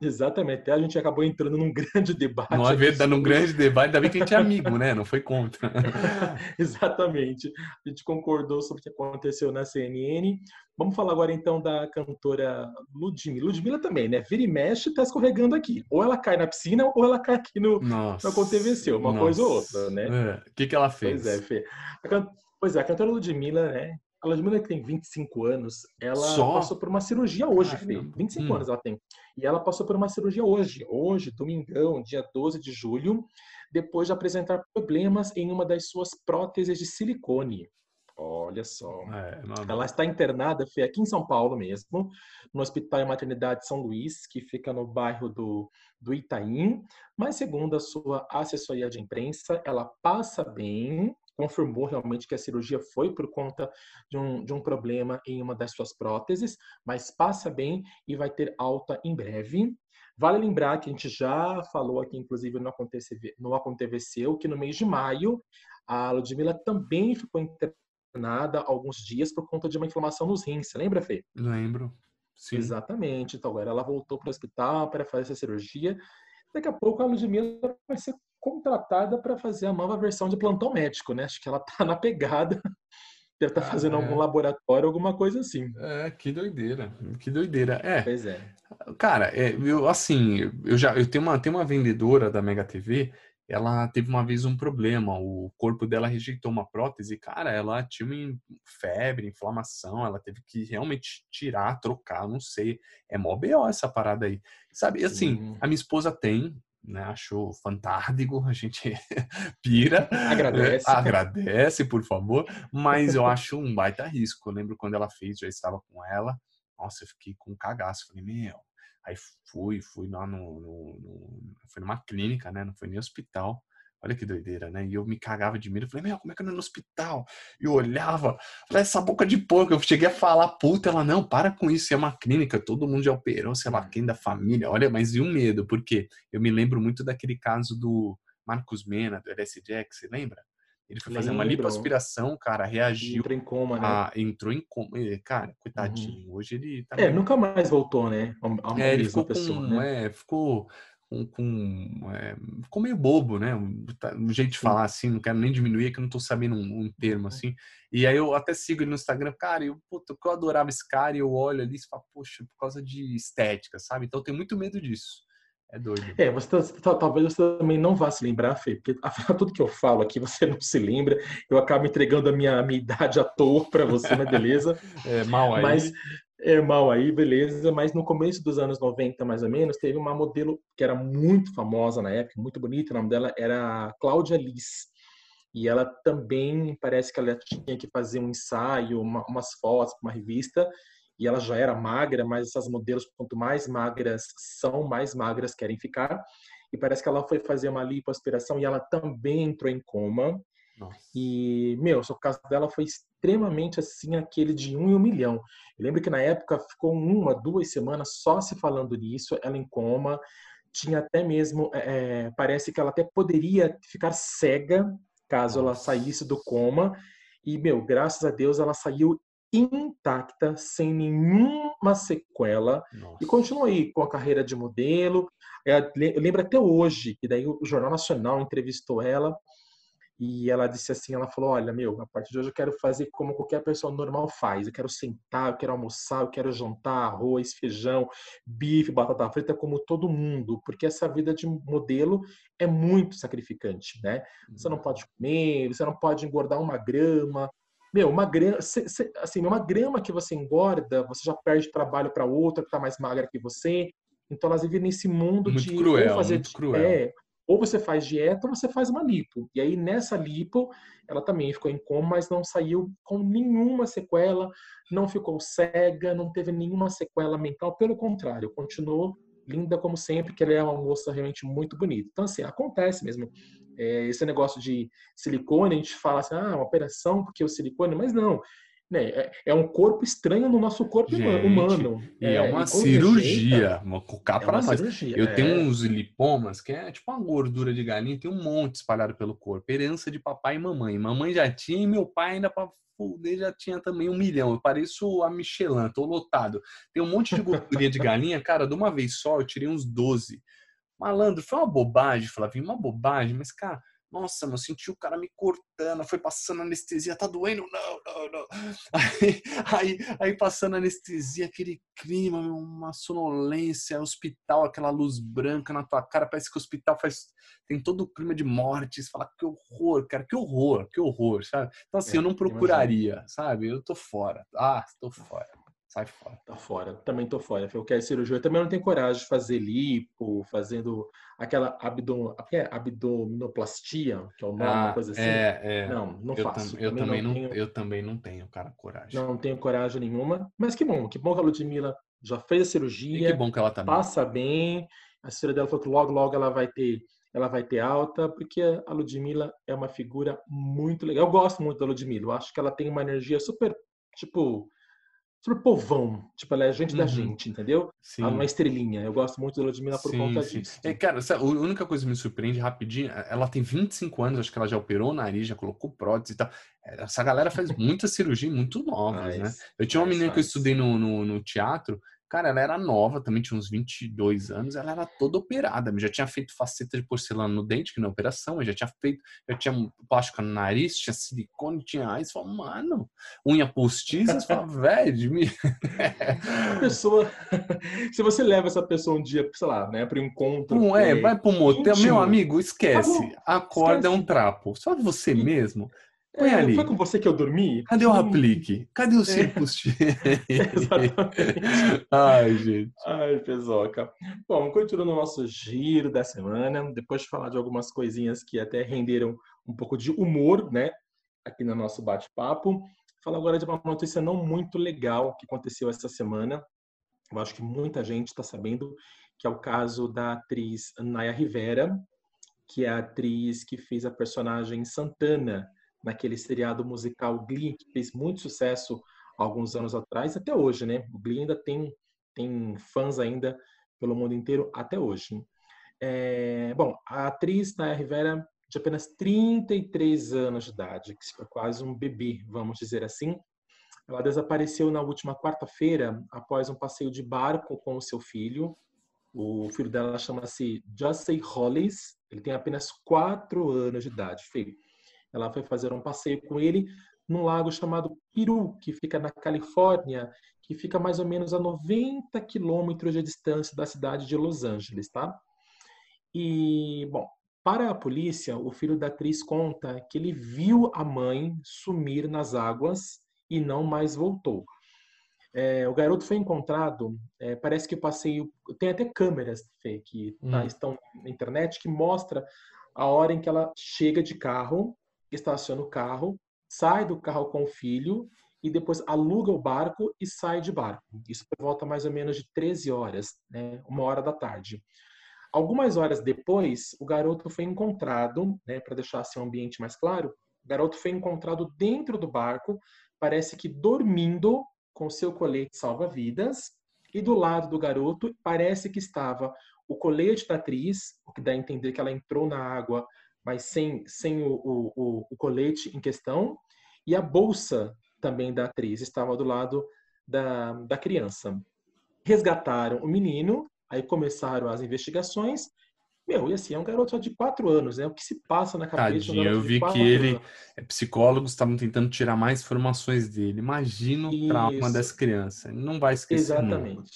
Exatamente. A gente acabou entrando num grande debate. Havia, sobre... num grande debate, ainda bem que a gente é amigo, né? Não foi contra. Exatamente. A gente concordou sobre o que aconteceu na CNN. Vamos falar agora então da cantora Ludmilla. Ludmilla também, né? Vira e mexe, tá escorregando aqui. Ou ela cai na piscina, ou ela cai aqui no, Nossa. no ConTVC, uma Nossa. coisa ou outra, né? É. O que, que ela fez? Pois é, Fê. Can... Pois é, a cantora Ludmilla, né? A Ludmilla que tem 25 anos, ela Só? passou por uma cirurgia hoje, Fê. 25 hum. anos ela tem. E ela passou por uma cirurgia hoje, hoje, domingão, dia 12 de julho, depois de apresentar problemas em uma das suas próteses de silicone. Olha só. É, ela está internada, Fê, aqui em São Paulo mesmo, no Hospital e Maternidade São Luís, que fica no bairro do, do Itaim. Mas, segundo a sua assessoria de imprensa, ela passa bem, confirmou realmente que a cirurgia foi por conta de um, de um problema em uma das suas próteses, mas passa bem e vai ter alta em breve. Vale lembrar que a gente já falou aqui, inclusive, no Aconteceu, no Aconteceu que no mês de maio a Ludmilla também ficou internada alguns dias por conta de uma inflamação nos rins. Você lembra, Fê? Lembro. Sim. Exatamente. Então agora ela voltou para o hospital para fazer essa cirurgia. Daqui a pouco a Ludmilla vai ser contratada para fazer a nova versão de plantão médico, né? Acho que ela tá na pegada. Deve estar tá fazendo ah, é. algum laboratório, alguma coisa assim. É, que doideira. Que doideira. É. Pois é. Cara, é, eu assim, eu já eu tenho uma, tenho uma vendedora da Mega TV, ela teve uma vez um problema, o corpo dela rejeitou uma prótese, cara, ela tinha uma febre, inflamação, ela teve que realmente tirar, trocar, não sei. É mó BO essa parada aí. Sabe, assim, a minha esposa tem, né, achou fantástico, a gente pira, agradece. agradece, por favor, mas eu acho um baita risco. Eu lembro quando ela fez, já estava com ela, nossa, eu fiquei com um cagaço, falei, meu, aí fui, fui lá no, no, no foi numa clínica, né, não foi nem hospital, Olha que doideira, né? E eu me cagava de medo. Eu falei, meu, como é que eu não é no hospital? E eu olhava, falei, essa boca de porco. Eu cheguei a falar, puta, ela, não, para com isso, é uma clínica, todo mundo já operou, sei lá, quem da família. Olha, mas e um medo, porque eu me lembro muito daquele caso do Marcos Mena, do LS Jack, você lembra? Ele foi fazer uma lipoaspiração, cara, reagiu. Entrou em coma, né? A, entrou em coma. Cara, coitadinho. Uhum. Hoje ele tá. É, nunca mais voltou, né? A, a é, ele ficou pessoa, com, né? É, ficou com, com é, ficou meio bobo, né? Um, tá, um, jeito de falar assim, não quero nem diminuir, que eu não tô sabendo um, um, termo uhum. assim. E aí eu até sigo ele no Instagram, cara, eu, puta, eu adorava esse cara e eu olho ali e falo, poxa, por causa de estética, sabe? Então eu tenho muito medo disso. É doido. É, você tá, tá, talvez você também não vá se lembrar, Fê, porque afinal tudo que eu falo aqui você não se lembra. Eu acabo entregando a minha, a minha idade à toa para você, mas beleza. é, mal aí. Mas mal aí, beleza, mas no começo dos anos 90, mais ou menos, teve uma modelo que era muito famosa na época, muito bonita, o nome dela era Cláudia Liz. E ela também, parece que ela tinha que fazer um ensaio, uma, umas fotos para uma revista, e ela já era magra, mas essas modelos, quanto mais magras são, mais magras querem ficar. E parece que ela foi fazer uma lipoaspiração e ela também entrou em coma. Nossa. E, meu, o caso dela foi extremamente assim, aquele de um em um milhão. Eu lembro que na época ficou uma, duas semanas só se falando nisso, ela em coma. Tinha até mesmo, é, parece que ela até poderia ficar cega caso ela saísse do coma. E, meu, graças a Deus ela saiu intacta, sem nenhuma sequela, Nossa. e continua aí com a carreira de modelo. Eu lembro até hoje que daí o Jornal Nacional entrevistou ela e ela disse assim, ela falou, olha, meu, a partir de hoje eu quero fazer como qualquer pessoa normal faz. Eu quero sentar, eu quero almoçar, eu quero jantar arroz, feijão, bife, batata frita como todo mundo, porque essa vida de modelo é muito sacrificante, né? Você não uhum. pode comer, você não pode engordar uma grama. Meu, uma grama, assim, uma grama que você engorda, você já perde trabalho para outra que está mais magra que você. Então elas vivem nesse mundo muito de cruel, fazer muito cruel. É, ou você faz dieta ou você faz uma lipo. E aí nessa lipo, ela também ficou em coma, mas não saiu com nenhuma sequela, não ficou cega, não teve nenhuma sequela mental, pelo contrário, continuou linda como sempre, que ela é uma moça realmente muito bonita. Então assim, acontece mesmo. É, esse negócio de silicone, a gente fala assim, ah, uma operação porque o silicone, mas não. Né? É, é um corpo estranho no nosso corpo Gente, humano. E é, é uma cirurgia, uma cá para nós. Cirurgia, eu é. tenho uns lipomas que é tipo uma gordura de galinha, tem um monte espalhado pelo corpo, herança de papai e mamãe. Mamãe já tinha e meu pai ainda para fuder já tinha também um milhão. Eu pareço a Michelin, tô lotado. Tem um monte de gordura de galinha, cara, de uma vez só eu tirei uns 12. Malandro, foi uma bobagem, Flavinho, uma bobagem, mas cara, nossa, mano, senti o cara me cortando, foi passando anestesia, tá doendo? Não, não, não. Aí, aí, aí passando anestesia, aquele clima, uma sonolência, hospital, aquela luz branca na tua cara, parece que o hospital faz tem todo o clima de morte, você fala que horror, cara, que horror, que horror, sabe? Então assim, é, eu não procuraria, sabe? Eu tô fora. Ah, tô fora. Sai fora. Tá fora. Também tô fora. Eu quero cirurgia. Eu também não tenho coragem de fazer lipo, fazendo aquela abdom... é? abdominoplastia, que é o nome, ah, uma coisa assim. É, é. Não, não eu faço. Tam, eu, também não, tenho... eu também não tenho, cara, coragem. Não tenho coragem nenhuma. Mas que bom, que bom que a Ludmilla já fez a cirurgia. E que bom que ela tá Passa bem. A cirurgia dela falou que logo, logo ela vai ter ela vai ter alta, porque a Ludmilla é uma figura muito legal. Eu gosto muito da Ludmilla. Eu acho que ela tem uma energia super, tipo, super povão. Tipo, ela é gente uhum. da gente, entendeu? Sim. Ela não é estrelinha. Eu gosto muito da Ludmilla por sim, conta sim. disso. É, cara, a única coisa que me surpreende rapidinho, ela tem 25 anos, acho que ela já operou o nariz, já colocou prótese e tal. Essa galera faz muita cirurgia muito novas, né? Eu tinha uma menina que eu estudei no, no, no teatro, Cara, ela era nova, também tinha uns 22 anos, ela era toda operada, já tinha feito faceta de porcelana no dente, que na operação, já tinha feito, já tinha plástico no nariz, tinha silicone, tinha AIDS, falou, mano, unha postiça, você fala, velho, me... a pessoa, se você leva essa pessoa um dia, sei lá, né, para um encontro... Não é, vai para um motel, meu amigo, esquece, acorda esquece. é um trapo, só você mesmo, Põe É, ali. foi com você que eu dormi? Cadê o Hum, Raplique? Cadê o Circus? Exatamente. Ai, gente. Ai, Pesoca. Bom, continuando o nosso giro da semana, depois de falar de algumas coisinhas que até renderam um pouco de humor, né, aqui no nosso bate-papo, falar agora de uma notícia não muito legal que aconteceu essa semana. Eu acho que muita gente está sabendo que é o caso da atriz Naya Rivera, que é a atriz que fez a personagem Santana naquele seriado musical Glee, que fez muito sucesso alguns anos atrás, até hoje, né? O Glee ainda tem, tem fãs ainda pelo mundo inteiro até hoje. É, bom, a atriz Naya Rivera, de apenas 33 anos de idade, que é quase um bebê, vamos dizer assim, ela desapareceu na última quarta-feira após um passeio de barco com o seu filho. O filho dela chama-se Jesse Hollis, ele tem apenas 4 anos de idade, filho. Ela foi fazer um passeio com ele num lago chamado Piru, que fica na Califórnia, que fica mais ou menos a 90 quilômetros de distância da cidade de Los Angeles, tá? E, bom, para a polícia, o filho da atriz conta que ele viu a mãe sumir nas águas e não mais voltou. É, o garoto foi encontrado, é, parece que o passeio. Tem até câmeras Fê, que tá, Hum. estão na internet que mostra a hora em que ela chega de carro, estaciona o carro, sai do carro com o filho e depois aluga o barco e sai de barco. Isso por volta mais ou menos de 13 horas, né, uma hora da tarde. Algumas horas depois, o garoto foi encontrado, né, para deixar assim, o ambiente mais claro, o garoto foi encontrado dentro do barco, parece que dormindo com seu colete salva-vidas, e do lado do garoto parece que estava o colete da atriz, o que dá a entender que ela entrou na água, mas sem, sem o, o, o, colete em questão, e a bolsa também da atriz estava do lado da, da criança. Resgataram o menino, aí começaram as investigações. Meu, e assim, é um garoto só de quatro anos, né? O que se passa na cabeça de um Tadinho, garoto eu vi que ele- anos? É, Psicólogos estavam tentando tirar mais informações dele. Imagina o trauma dessa criança. Ele não vai esquecer. Exatamente.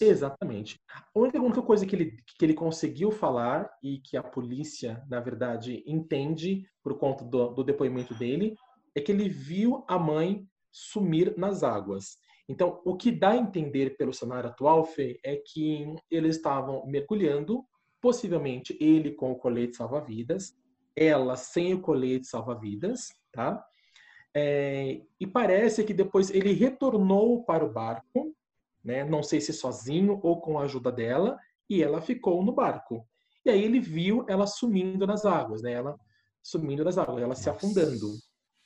Exatamente. A única, única coisa que ele, que ele conseguiu falar e que a polícia, na verdade, entende por conta do, do depoimento dele é que ele viu a mãe sumir nas águas. Então, o que dá a entender pelo cenário atual, Fê, é que eles estavam mergulhando, possivelmente ele com o colete salva-vidas, ela sem o colete salva-vidas, tá? É, e parece que depois ele retornou para o barco, né? Não sei se sozinho ou com a ajuda dela, e ela ficou no barco. E aí ele viu ela sumindo nas águas, né? Ela sumindo nas águas, ela se Nossa. afundando.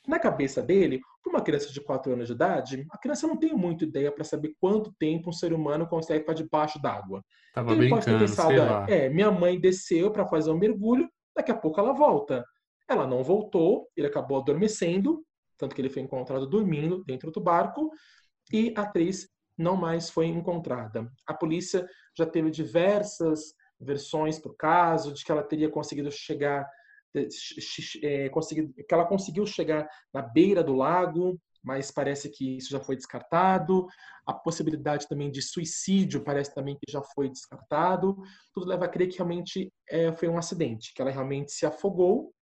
Na cabeça dele, para uma criança de 4 anos de idade, a criança não tem muita ideia para saber quanto tempo um ser humano consegue ficar debaixo d'água. Tava Ele pode ter pensado, é, minha mãe desceu para fazer um mergulho, daqui a pouco ela volta. Ela não voltou, ele acabou adormecendo, tanto que ele foi encontrado dormindo dentro do barco, e a atriz não mais foi encontrada. A polícia já teve diversas versões para o caso, de que ela teria conseguido chegar, eh, ch- ch- eh, conseguido, que ela conseguiu chegar na beira do lago, mas parece que isso já foi descartado. A possibilidade também de suicídio parece também que já foi descartado. Tudo leva a crer que realmente eh, foi um acidente, que ela realmente se afogou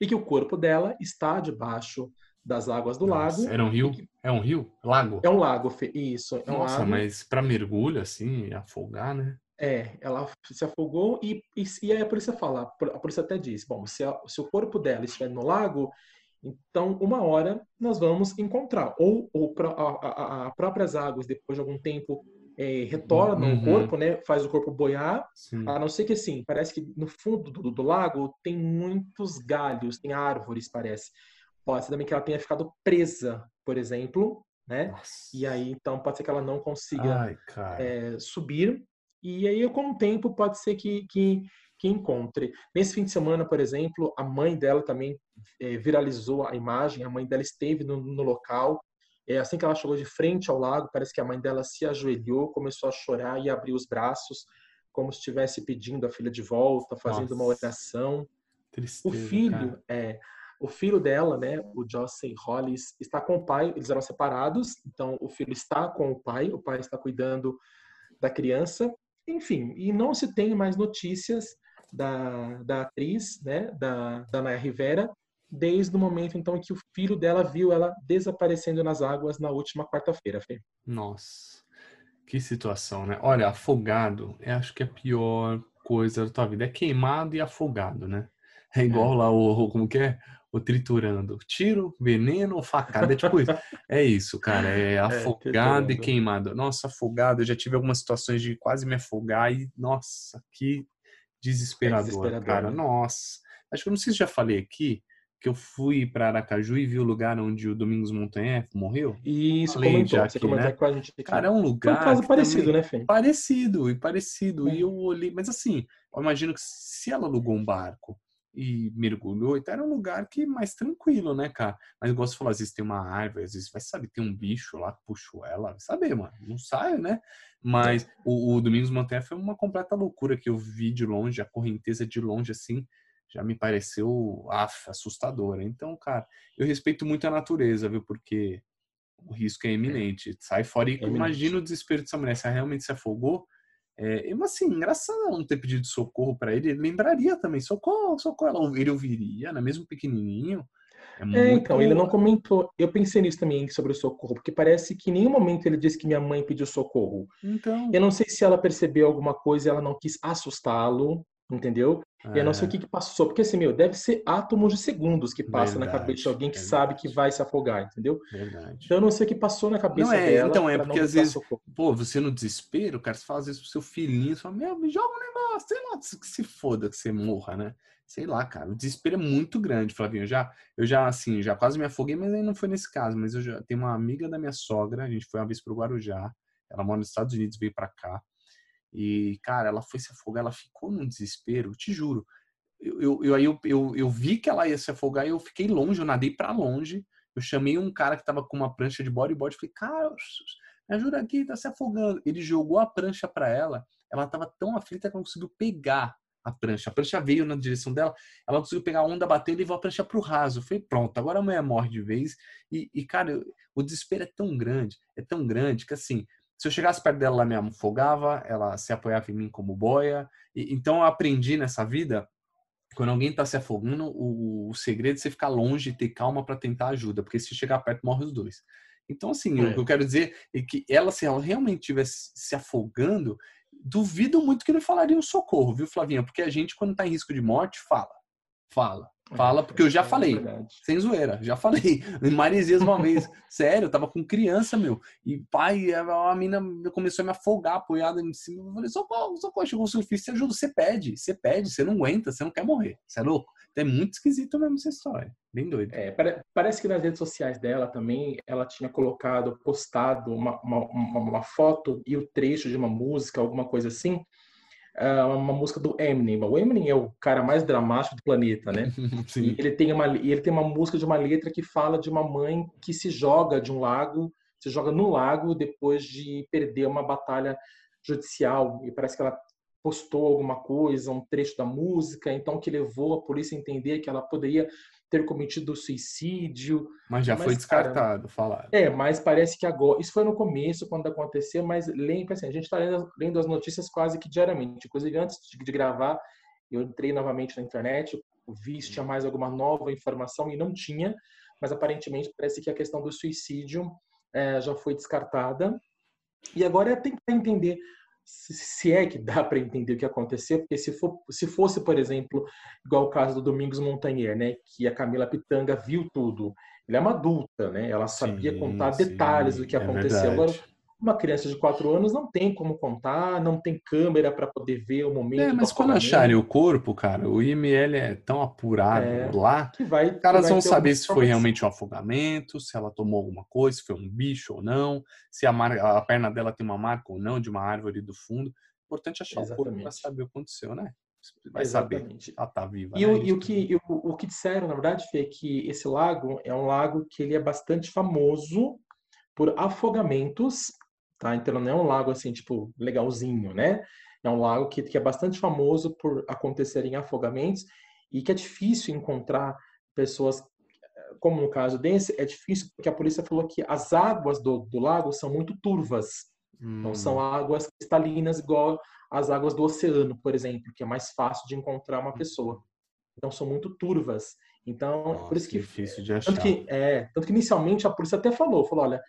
e que o corpo dela está debaixo das águas do Nossa, lago. Era um rio? que- É um rio? Lago? É um lago, isso. É um Nossa, lago. mas para mergulho, assim, afogar, né? É, ela se afogou e, e, e aí a polícia fala, a polícia até diz, bom, se, a- se o corpo dela estiver no lago, então uma hora nós vamos encontrar. Ou, ou a, a- a próprias águas, depois de algum tempo, eh, retornam Uhum. o corpo, né? Faz o corpo boiar, Sim. a não ser que assim, parece que no fundo do, do lago tem muitos galhos, tem árvores, parece. Pode ser também que ela tenha ficado presa, por exemplo, né? Nossa. E aí, então, pode ser que ela não consiga Ai, é, subir. E aí, com o tempo, pode ser que, que, que encontre. Nesse fim de semana, por exemplo, a mãe dela também é, viralizou a imagem. A mãe dela esteve no, no local. É, assim que ela chegou de frente ao lago, parece que a mãe dela se ajoelhou, começou a chorar e abriu os braços, como se estivesse pedindo a filha de volta, fazendo uma Nossa. oração. O Tristeza, filho, cara. é, o filho dela, né, o Jocelyn Hollis, está com o pai. Eles eram separados, então o filho está com o pai. O pai está cuidando da criança. Enfim, e não se tem mais notícias da, da atriz, né, da, da Naya Rivera, desde o momento então que o filho dela viu ela desaparecendo nas águas na última quarta-feira, Fê. Nossa, que situação, né? Olha, afogado, eu acho que é a pior coisa da tua vida. É queimado e afogado, né? É igual é. lá o, como que é? O triturando. Tiro, veneno ou facada. É tipo isso. É isso, cara. É, é afogado é, e queimado. Nossa, afogado. Eu já tive algumas situações de quase me afogar e, nossa, que desesperador, é desesperador cara. Né? Nossa. Acho que eu não sei se já falei aqui, que eu fui para Aracaju e vi o lugar onde o Domingos Montanhef morreu. Isso, Falei comentou, já aqui, né? com a gente aqui. Cara, é um lugar... Foi um caso parecido, né, Fê? Parecido, e parecido. É. E eu olhei... Mas assim, eu imagino que se ela alugou um barco e mergulhou, então era um lugar que mais tranquilo, né, cara? Mas eu gosto de falar, às vezes tem uma árvore, às vezes vai saber, tem um bicho lá que puxou ela, vai saber, mano, não sai, né? Mas é. o, o Domingos Montanha foi uma completa loucura que eu vi de longe, a correnteza de longe, assim, já me pareceu af, assustadora. Então, cara, eu respeito muito a natureza, viu? Porque o risco é, é. iminente. Sai fora e é imagina o desespero dessa mulher. Se ela realmente se afogou, é, mas assim, engraçado ela não ter pedido socorro para ele. Ele lembraria também, socorro, socorro. Ele ouviria, né? Mesmo pequenininho. É, muito... é, então, ele não comentou. Eu pensei nisso também sobre o socorro, porque parece que em nenhum momento ele disse que minha mãe pediu socorro. Então... Eu não sei se ela percebeu alguma coisa e ela não quis assustá-lo, entendeu? É. Eu não sei o que, que passou, porque assim, meu, deve ser átomos de segundos que passa na cabeça de alguém que verdade. sabe que vai se afogar, entendeu? Verdade. Então eu não sei o que passou na cabeça não é, dela. Então é porque às vezes, socorro. pô, você no desespero, cara, você fala às vezes pro seu filhinho, você fala, meu, me joga um negócio, sei lá, que se foda que você morra, né? Sei lá, cara, o desespero é muito grande, Flavinho. Eu já, eu já, assim, já quase me afoguei, mas aí não foi nesse caso. Mas eu já tenho uma amiga da minha sogra, a gente foi uma vez pro Guarujá, ela mora nos Estados Unidos, veio para cá. E, cara, ela foi se afogar, ela ficou num desespero, te juro. Eu, eu, eu, aí eu, eu, eu vi que ela ia se afogar e eu fiquei longe, eu nadei para longe. Eu chamei um cara que tava com uma prancha de bodyboard, falei, cara, me ajuda aqui, tá se afogando. Ele jogou a prancha para ela, ela tava tão aflita que ela conseguiu pegar a prancha. A prancha veio na direção dela, ela conseguiu pegar a onda, bater e levou a prancha pro raso. Foi pronto, agora a mulher morre de vez. E, e, cara, o desespero é tão grande, é tão grande que assim, se eu chegasse perto dela, ela me afogava, ela se apoiava em mim como boia. E, então eu aprendi nessa vida, quando alguém está se afogando, o, o, segredo é você ficar longe e ter calma para tentar ajuda, porque se chegar perto, morre os dois. Então, assim, é. o que eu quero dizer é que ela, se ela realmente estivesse se afogando, duvido muito que não falaria um socorro, viu, Flavinha? Porque a gente, quando está em risco de morte, fala. Fala. Fala, porque eu já é falei. sem zoeira, já falei. Em Maresias uma vez. Sério, eu tava com criança, meu. E pai, a mina começou a me afogar, apoiada em cima. Eu falei, socorro, socorro. Chegou o surfista, você ajuda. Você pede, você pede, você não aguenta, você não quer morrer. Você é louco? Então é muito esquisito mesmo essa história. Bem doido. É, parece que nas redes sociais dela também, ela tinha colocado, postado uma, uma, uma, uma foto e o trecho de uma música, alguma coisa assim uma música do Eminem. O Eminem é o cara mais dramático do planeta, né? Sim. E ele tem uma ele tem uma música de uma letra que fala de uma mãe que se joga de um lago, se joga no lago depois de perder uma batalha judicial e parece que ela postou alguma coisa, um trecho da música, então que levou a polícia a entender que ela poderia ter cometido suicídio. Mas já mas, foi descartado, falar. É, mas parece que agora. Isso foi no começo, quando aconteceu, mas lembra assim, a gente está lendo, lendo, as notícias quase que diariamente. Inclusive, antes de, de gravar, eu entrei novamente na internet, vi se tinha mais alguma nova informação e não tinha, mas aparentemente parece que a questão do suicídio é, já foi descartada. E agora é tentar entender se é que dá para entender o que aconteceu, porque se, for, se fosse, por exemplo, igual o caso do Domingos Montanher, né, que a Camila Pitanga viu tudo, ela é uma adulta, né, ela sabia sim, contar sim, detalhes do que é aconteceu. Agora, uma criança de quatro anos não tem como contar, não tem câmera para poder ver o momento. É, mas quando acharem o corpo, cara, o IML é tão apurado é, lá que vai, os caras vão saber se foi realmente um afogamento, se ela tomou alguma coisa, se foi um bicho ou não, se a, a perna dela tem uma marca ou não de uma árvore do fundo. Importante achar Exatamente. o corpo para saber o que aconteceu, né? Vai Exatamente. saber, ela tá viva. E, né? o, e o, que, e o, o que disseram, na verdade, Fê, é que esse lago é um lago que ele é bastante famoso por afogamentos tá? Então não é um lago assim, tipo, legalzinho, né? É um lago que, que é bastante famoso por acontecerem afogamentos e que é difícil encontrar pessoas, como no caso desse, é difícil porque a polícia falou que as águas do, do lago são muito turvas. Hum. Não são águas cristalinas igual as águas do oceano, por exemplo, que é mais fácil de encontrar uma pessoa. Então são muito turvas. Então, Nossa, por isso que. Difícil de achar. Tanto que, é, tanto que inicialmente a polícia até falou: falou, olha,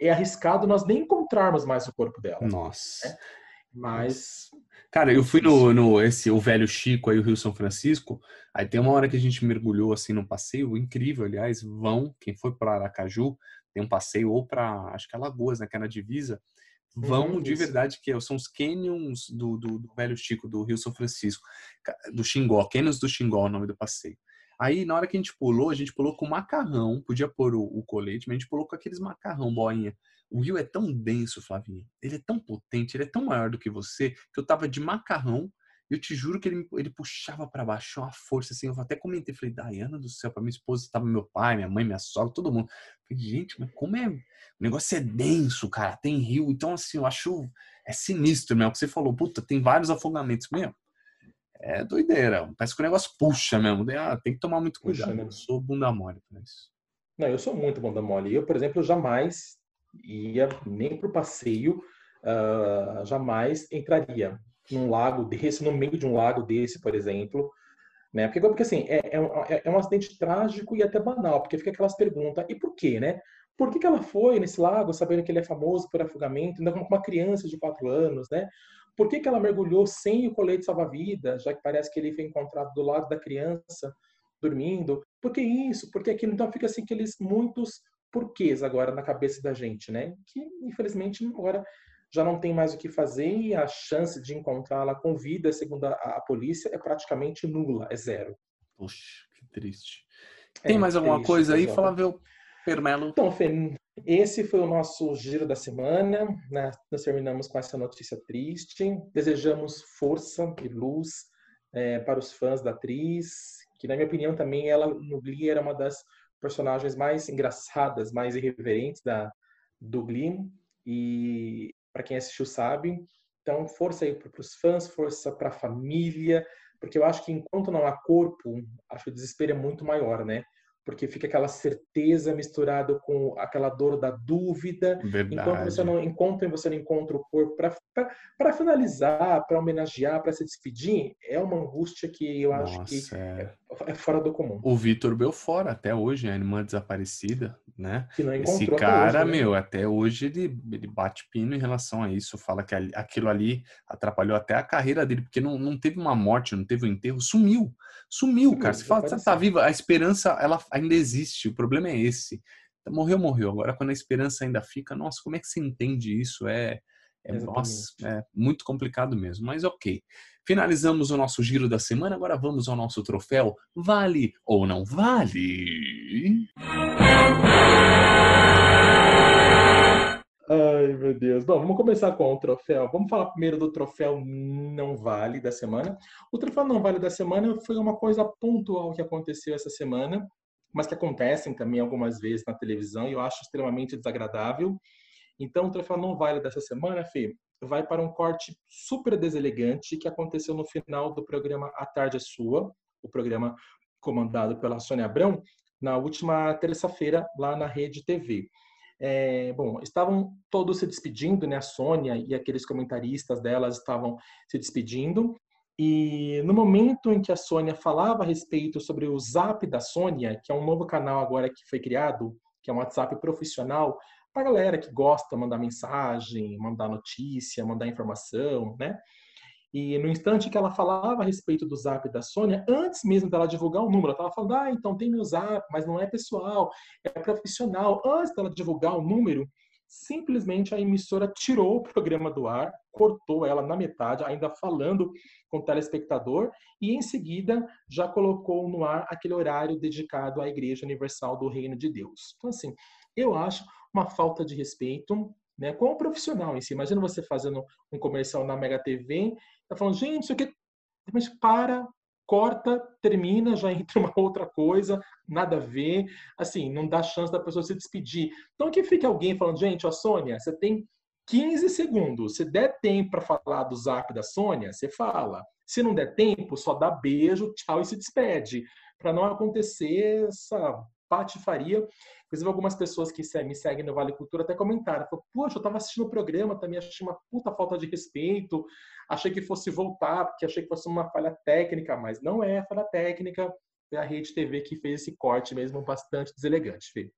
é arriscado nós nem encontrarmos mais o corpo dela. Nossa. Né? Mas. Cara, eu fui no, no esse o velho Chico aí, o Rio São Francisco. Aí tem uma hora que a gente mergulhou assim num passeio incrível, aliás, vão, quem foi para Aracaju, tem um passeio ou para, acho que é Lagoas, né, que é na divisa, vão uhum, de verdade, que são os canyons do, do, do, velho Chico, do Rio São Francisco, do Xingó, canyons do Xingó, é o nome do passeio. Aí, na hora que a gente pulou, a gente pulou com macarrão, podia pôr o, o colete, mas a gente pulou com aqueles macarrão, boinha. O rio é tão denso, Flavinho, ele é tão potente, ele é tão maior do que você, que eu tava de macarrão eu te juro que ele, ele puxava para baixo uma força assim. Eu até comentei, falei, Dayana do céu, para minha esposa estava meu pai, minha mãe, minha sogra, todo mundo. Falei, gente, mas como é. O negócio é denso, cara, tem rio. Então, assim, eu acho. É sinistro mesmo. O que você falou, puta, tem vários afogamentos mesmo. É doideira. Parece que o negócio puxa mesmo. Ah, tem que tomar muito cuidado. Puxa, né? Eu sou bunda mole pra isso. Não, eu sou muito bunda mole. Eu, por exemplo, jamais ia nem pro passeio, uh, jamais entraria num lago desse, no meio de um lago desse, por exemplo. Né? Porque, porque assim, é, é, é, é um acidente trágico e até banal, porque fica aquelas perguntas, e por quê, né? Por que, que ela foi nesse lago, sabendo que ele é famoso por afogamento, ainda com uma criança de quatro anos, né? Por que, que ela mergulhou sem o colete salva-vidas, já que parece que ele foi encontrado do lado da criança, dormindo? Por que isso? Por que aquilo? Então fica assim aqueles muitos porquês agora na cabeça da gente, né? Que infelizmente agora já não tem mais o que fazer e a chance de encontrá-la com vida, segundo a, a, polícia, é praticamente nula, é zero. Puxa, que triste. É tem é, mais alguma triste, coisa aí, Flávio Permelo? Então, Fê, esse foi o nosso giro da semana. Né? Nós terminamos com essa notícia triste. Desejamos força e luz é, para os fãs da atriz, que, na minha opinião, também ela no Glee era uma das personagens mais engraçadas, mais irreverentes da, do Glee. E para quem assistiu sabe. Então, força aí para os fãs, força para a família, porque eu acho que enquanto não há corpo, acho que o desespero é muito maior, né? Porque fica aquela certeza misturada com aquela dor da dúvida. Verdade. Enquanto você não encontra, você não encontra o corpo para finalizar, para homenagear, para se despedir, é uma angústia que eu Nossa, acho que é... é... fora do comum. O Vitor Belfort, até hoje, a irmã desaparecida, né? Que não Esse cara, hoje, né? meu, até hoje ele, ele bate pino em relação a isso, fala que aquilo ali atrapalhou até a carreira dele, porque não, não teve uma morte, não teve um enterro, sumiu. Sumiu, cara. Você fala, você tá viva, a esperança, ela ainda existe. O problema é esse. Morreu, morreu. Agora, quando a esperança ainda fica, nossa, como é que você entende isso? É, é, nossa, é muito complicado mesmo. Mas ok. Finalizamos o nosso giro da semana. Agora vamos ao nosso troféu. Vale ou não vale? Ai, meu Deus. Bom, vamos começar com o troféu. Vamos falar primeiro do troféu não vale da semana. O troféu não vale da semana foi uma coisa pontual que aconteceu essa semana, mas que acontecem também algumas vezes na televisão e eu acho extremamente desagradável. Então, o troféu não vale dessa semana, Fê, vai para um corte super deselegante que aconteceu no final do programa A Tarde é Sua, o programa comandado pela Sônia Abrão, na última terça-feira lá na Rede TV. É, bom, estavam todos se despedindo, né? A Sônia e aqueles comentaristas delas estavam se despedindo. E no momento em que a Sônia falava a respeito sobre o Zap da Sônia, que é um novo canal agora que foi criado, que é um WhatsApp profissional, para galera que gosta mandar mensagem, mandar notícia, mandar informação, né? E no instante que ela falava a respeito do zap da Sônia, antes mesmo dela divulgar o número, ela estava falando, ah, então tem meu zap, mas não é pessoal, é profissional. Antes dela divulgar o número, simplesmente a emissora tirou o programa do ar, cortou ela na metade, ainda falando com o telespectador, e em seguida já colocou no ar aquele horário dedicado à Igreja Universal do Reino de Deus. Então, assim, eu acho uma falta de respeito né, com o profissional em si. Imagina você fazendo um comercial na Mega TV, tá falando, gente, isso aqui, mas para, corta, termina, já entra uma outra coisa, nada a ver, assim, não dá chance da pessoa se despedir. Então aqui fica alguém falando, gente, ó, Sônia, você tem 15 segundos. Se der tempo para falar do zap da Sônia, você fala. Se não der tempo, só dá beijo, tchau e se despede. Para não acontecer essa patifaria. Inclusive, algumas pessoas que me seguem no Vale Cultura até comentaram. Poxa, eu estava assistindo o programa, também achei uma puta falta de respeito. Achei que fosse voltar, porque achei que fosse uma falha técnica, mas não é falha técnica. foi a Rede TV que fez esse corte mesmo bastante deselegante, Fê.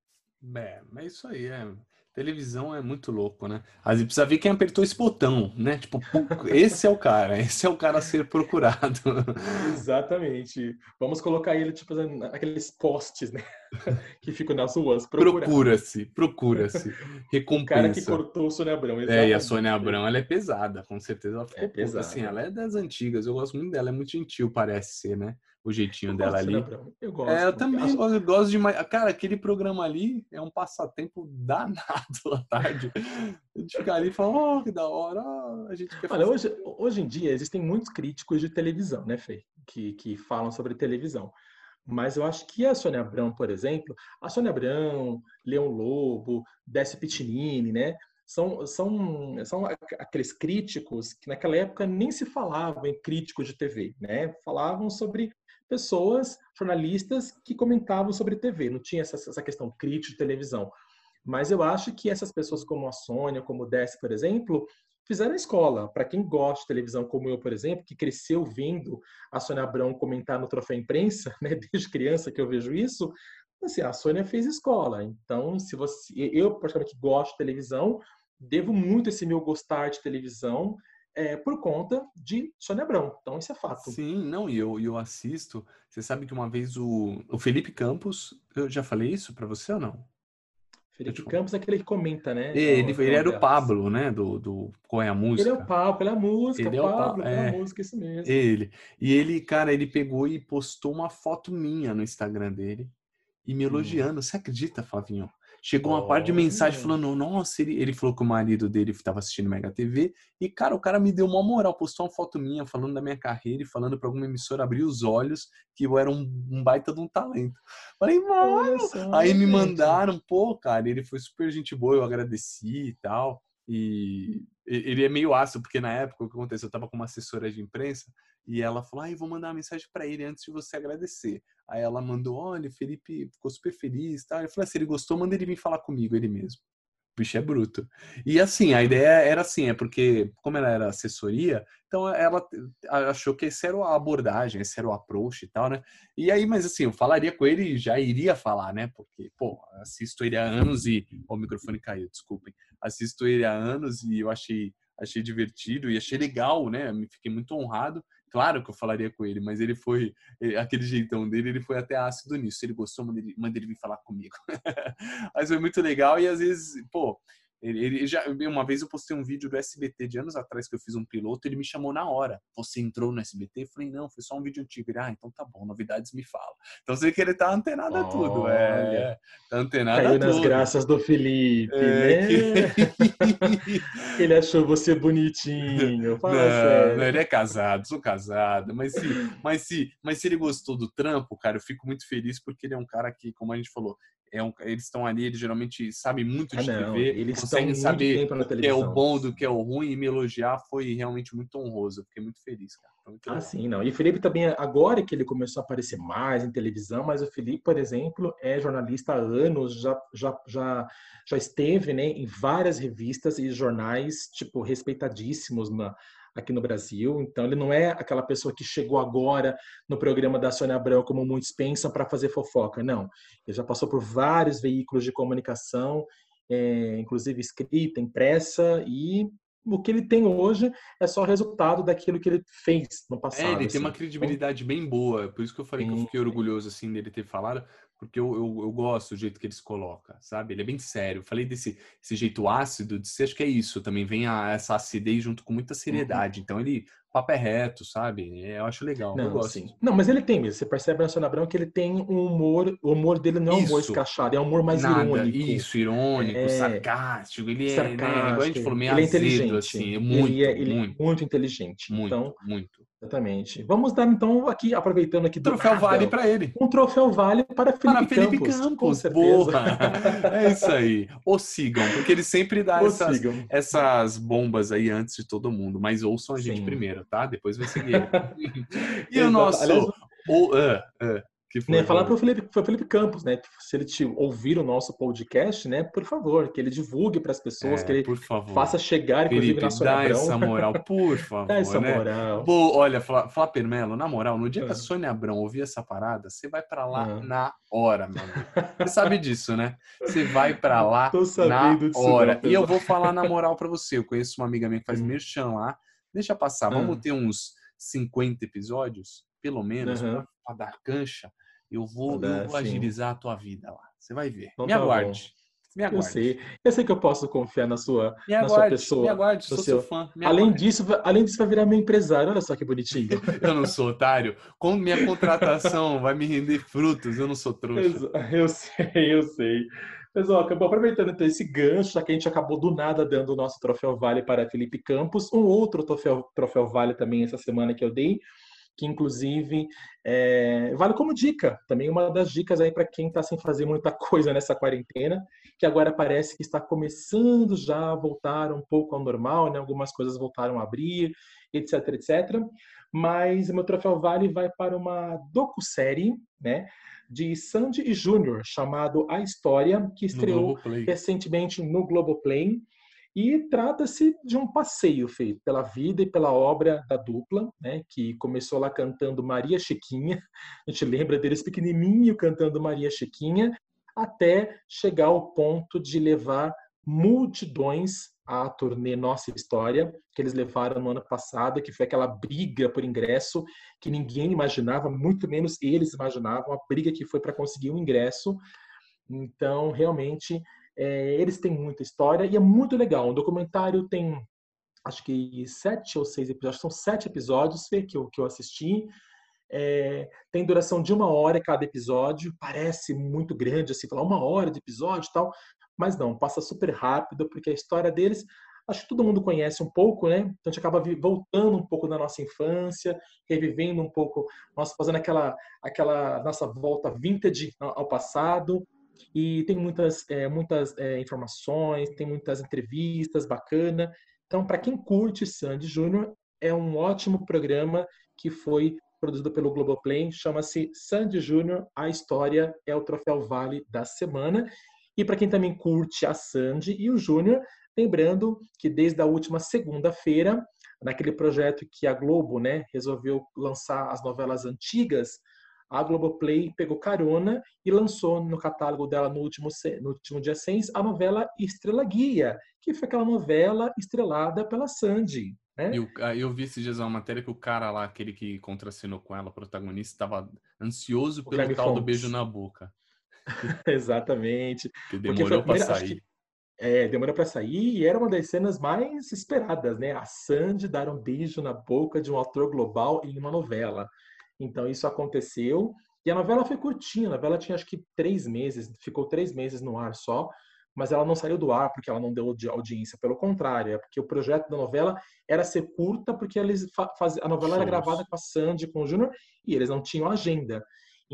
É, mas isso aí é. Televisão é muito louco, né? Às vezes precisa ver quem apertou esse botão, né? Tipo, esse é o cara, esse é o cara a ser procurado. Exatamente. Vamos colocar ele, tipo, aqueles postes, né? Que ficam nas ruas. Procura-se, procura-se. Recompensa. O cara que cortou o Sônia Abrão. Exatamente. É, e a Sônia Abrão, ela é pesada, com certeza ela ficou é pesada. Assim, ela é das antigas, eu gosto muito dela, é muito gentil, parece ser, né? O jeitinho eu dela ali. Eu gosto. É, eu também gosto, eu gosto demais. Cara, aquele programa ali é um passatempo danado à tarde. A gente fica ali e fala, oh, que da hora, a gente quer Olha, hoje, hoje em dia existem muitos críticos de televisão, né, Fê? Que, que falam sobre televisão. Mas eu acho que a Sônia Abrão, por exemplo, a Sônia Abrão, Leão Lobo, Décio Pitinini, né? São, são, são aqueles críticos que naquela época nem se falava em críticos de TV, né? Falavam sobre pessoas, jornalistas, que comentavam sobre TV. Não tinha essa, essa questão crítica de televisão. Mas eu acho que essas pessoas como a Sônia, como o Dess, por exemplo, fizeram escola. Para quem gosta de televisão, como eu, por exemplo, que cresceu vendo a Sônia Abrão comentar no Troféu Imprensa, né, desde criança que eu vejo isso, assim, a Sônia fez escola. Então, se você, eu praticamente gosto de televisão, devo muito esse meu gostar de televisão é, por conta de Sônia Abrão. Então, isso é fato. Sim, não, e eu, eu assisto. Você sabe que uma vez o, o Felipe Campos, eu já falei isso para você ou não? Felipe Campos é aquele que comenta, né? Ele, ele era o Pablo, né? Do, do Qual é a Música? Ele é o Pablo, pela música, ele Pablo, é o Pablo, pela é, música, isso mesmo. Ele. E ele, cara, ele pegou e postou uma foto minha no Instagram dele e me hum. elogiando. Hum. Você acredita, Flavinho? Chegou uma oh. parte de mensagem falando, nossa, ele, ele falou que o marido dele estava assistindo Mega TV. E, cara, o cara me deu uma moral, postou uma foto minha falando da minha carreira e falando para alguma emissora abrir os olhos que eu era um, um baita de um talento. Falei, mano. Aí me mandaram, pô, cara, ele foi super gente boa, eu agradeci e tal. E ele é meio ácido, porque na época o que aconteceu? Eu tava com uma assessora de imprensa e ela falou: ah, vou mandar uma mensagem para ele antes de você agradecer. Aí ela mandou: olha, Felipe ficou super feliz. Tá? Eu falei: ah, se ele gostou, manda ele vir falar comigo, ele mesmo. O bicho é bruto. E assim, a ideia era assim: é porque, como ela era assessoria, então ela achou que esse era a abordagem, esse era o approach e tal, né? E aí, mas assim, eu falaria com ele e já iria falar, né? Porque, pô, assisto ele há anos e. Oh, o microfone caiu, desculpem. Assisto ele há anos e eu achei achei divertido e achei legal, né? Me fiquei muito honrado Claro que eu falaria com ele, mas ele foi, aquele jeitão dele, ele foi até ácido nisso. Ele gostou, manda ele, ele vir falar comigo. mas foi muito legal e às vezes, pô, ele, ele, já, uma vez eu postei um vídeo do SBT de anos atrás que eu fiz um piloto, ele me chamou na hora. Você entrou no SBT? Eu falei, não, foi só um vídeo antigo. Ele, ah, então tá bom, novidades me fala. Então você vê que ele tá antenado a tudo. É, é, tá antenado Caiu a tudo. nas graças do Felipe, é, né? Que... ele achou você bonitinho. Não. Não, ele é casado, sou casado. Mas se, mas, se, mas se ele gostou do trampo, cara, eu fico muito feliz porque ele é um cara que, como a gente falou, é um, eles estão ali, eles geralmente sabem muito de ah, não, TV, eles conseguem saber o que é o bom do que é o ruim e me elogiar foi realmente muito honroso. Eu fiquei muito feliz, cara. Muito ah, sim, não. E o Felipe também, agora que ele começou a aparecer mais em televisão, mas o Felipe, por exemplo, é jornalista há anos, já, já, já, já esteve né, em várias revistas e jornais, tipo, respeitadíssimos na, aqui no Brasil. Então, ele não é aquela pessoa que chegou agora no programa da Sônia Abrão, como muitos pensam, para fazer fofoca. Não. Ele já passou por vários veículos de comunicação, é, inclusive escrita, impressa, e o que ele tem hoje é só resultado daquilo que ele fez no passado. É, ele assim. tem uma credibilidade bem boa, por isso que eu falei Sim. que eu fiquei orgulhoso assim dele ter falado, porque eu, eu, eu, gosto do jeito que eles colocam, sabe? Ele é bem sério. Eu falei desse esse jeito ácido, de ser, acho que é isso, também vem a, essa acidez junto com muita uhum. seriedade. Uhum. Então ele, papo é reto, sabe? É, eu acho legal, não, eu gosto. Sim. Não, mas ele tem mesmo, você percebe na Sônia Abrão que ele tem um humor, o humor dele não é um humor escrachado, é um humor mais Nada, irônico. Isso, irônico, é... sarcástico, ele é, sarcástico, né, igual a gente falou, meio ele é azedo, inteligente. assim, é muito, ele é, ele muito. É muito inteligente. Muito, então, muito. Exatamente. Vamos dar então aqui, aproveitando aqui do troféu nada, Vale para ele. Um troféu Vale para Felipe, para Felipe Campos. Campos. Boa. é isso aí. O sigam, porque ele sempre dá essas, essas, bombas aí antes de todo mundo. Mas ouçam a gente Sim. primeiro, tá? Depois vai seguir. e o nosso. Aliás, o, uh, uh, Que foi, né, falar para o Felipe, Felipe Campos, né? Se ele te ouvir o nosso podcast, né? Por favor, que ele divulgue para as pessoas, é, que ele faça chegar, inclusive, Felipe, na Sônia dá Abrão. essa moral, por favor. dá essa né? moral. Pô, olha, Flávio Melo, na moral, no dia que a ah. Sônia Abrão ouvir essa parada, você vai para lá ah. na hora, meu amigo. Você sabe disso, né? Você vai para lá na hora. Não, e eu vou falar na moral para você. Eu conheço uma amiga minha que faz hum. merchan lá. Deixa passar, vamos ah. ter uns 50 episódios, pelo menos, uhum. para dar cancha eu vou, eu vou agilizar a tua vida lá. Você vai ver. Então, me tá aguarde. Me aguarde. Eu sei. Eu sei que eu posso confiar na sua, me aguarde, na sua pessoa. Me aguarde, sou seu, fã. além disso, além disso, vai virar meu empresário. Olha só que bonitinho. eu não sou otário. Com minha contratação vai me render frutos, eu não sou trouxa. Eu sei, eu sei. Mas, ó, aproveitando então esse gancho, já que a gente acabou do nada dando o nosso troféu Vale para Felipe Campos, um outro troféu, troféu Vale também essa semana que eu dei que inclusive é, vale como dica, também uma das dicas aí para quem está sem fazer muita coisa nessa quarentena, que agora parece que está começando já a voltar um pouco ao normal, né? Algumas coisas voltaram a abrir, etc, etc. Mas o meu troféu vale vai para uma docu-série, né? De Sandy e Júnior, chamado A História, que estreou recentemente no Globoplay. E trata-se de um passeio feito pela vida e pela obra da dupla, né, que começou lá cantando Maria Chiquinha, a gente lembra deles pequenininho cantando Maria Chiquinha, até chegar ao ponto de levar multidões à turnê Nossa História, que eles levaram no ano passado, que foi aquela briga por ingresso que ninguém imaginava, muito menos eles imaginavam, a briga que foi para conseguir o um ingresso. Então, realmente, é, eles têm muita história e é muito legal. O documentário tem, acho que sete ou seis episódios, são sete episódios que eu, que eu assisti. É, tem duração de uma hora cada episódio, parece muito grande, assim, falar uma hora de episódio e tal, mas não, passa super rápido, porque a história deles, acho que todo mundo conhece um pouco, né? Então a gente acaba voltando um pouco da nossa infância, revivendo um pouco, nós fazendo aquela, aquela nossa volta vintage ao passado, e tem muitas, é, muitas é, informações, tem muitas entrevistas bacana. Então, para quem curte Sandy Júnior, é um ótimo programa que foi produzido pelo Globoplay, chama-se Sandy Júnior, a história é o troféu Vale da semana. E para quem também curte a Sandy e o Júnior, lembrando que desde a última segunda-feira, naquele projeto que a Globo né, resolveu lançar as novelas antigas, a Globoplay pegou carona e lançou no catálogo dela no último, no último dia 6 a novela Estrela Guia, que foi aquela novela estrelada pela Sandy. Né? Eu, eu vi esses dias uma matéria que o cara lá, aquele que contracenou com ela, protagonista, estava ansioso pelo tal Fontes. do beijo na boca. Exatamente. Que demorou para sair. É, demorou para sair e era uma das cenas mais esperadas, né? A Sandy dar um beijo na boca de um ator global em uma novela. Então isso aconteceu. E a novela foi curtinha, a novela tinha acho que três meses, ficou três meses no ar só, mas ela não saiu do ar porque ela não deu audiência. Pelo contrário, é porque o projeto da novela era ser curta, porque eles faz... a novela era gravada com a Sandy, com o Júnior, e eles não tinham agenda.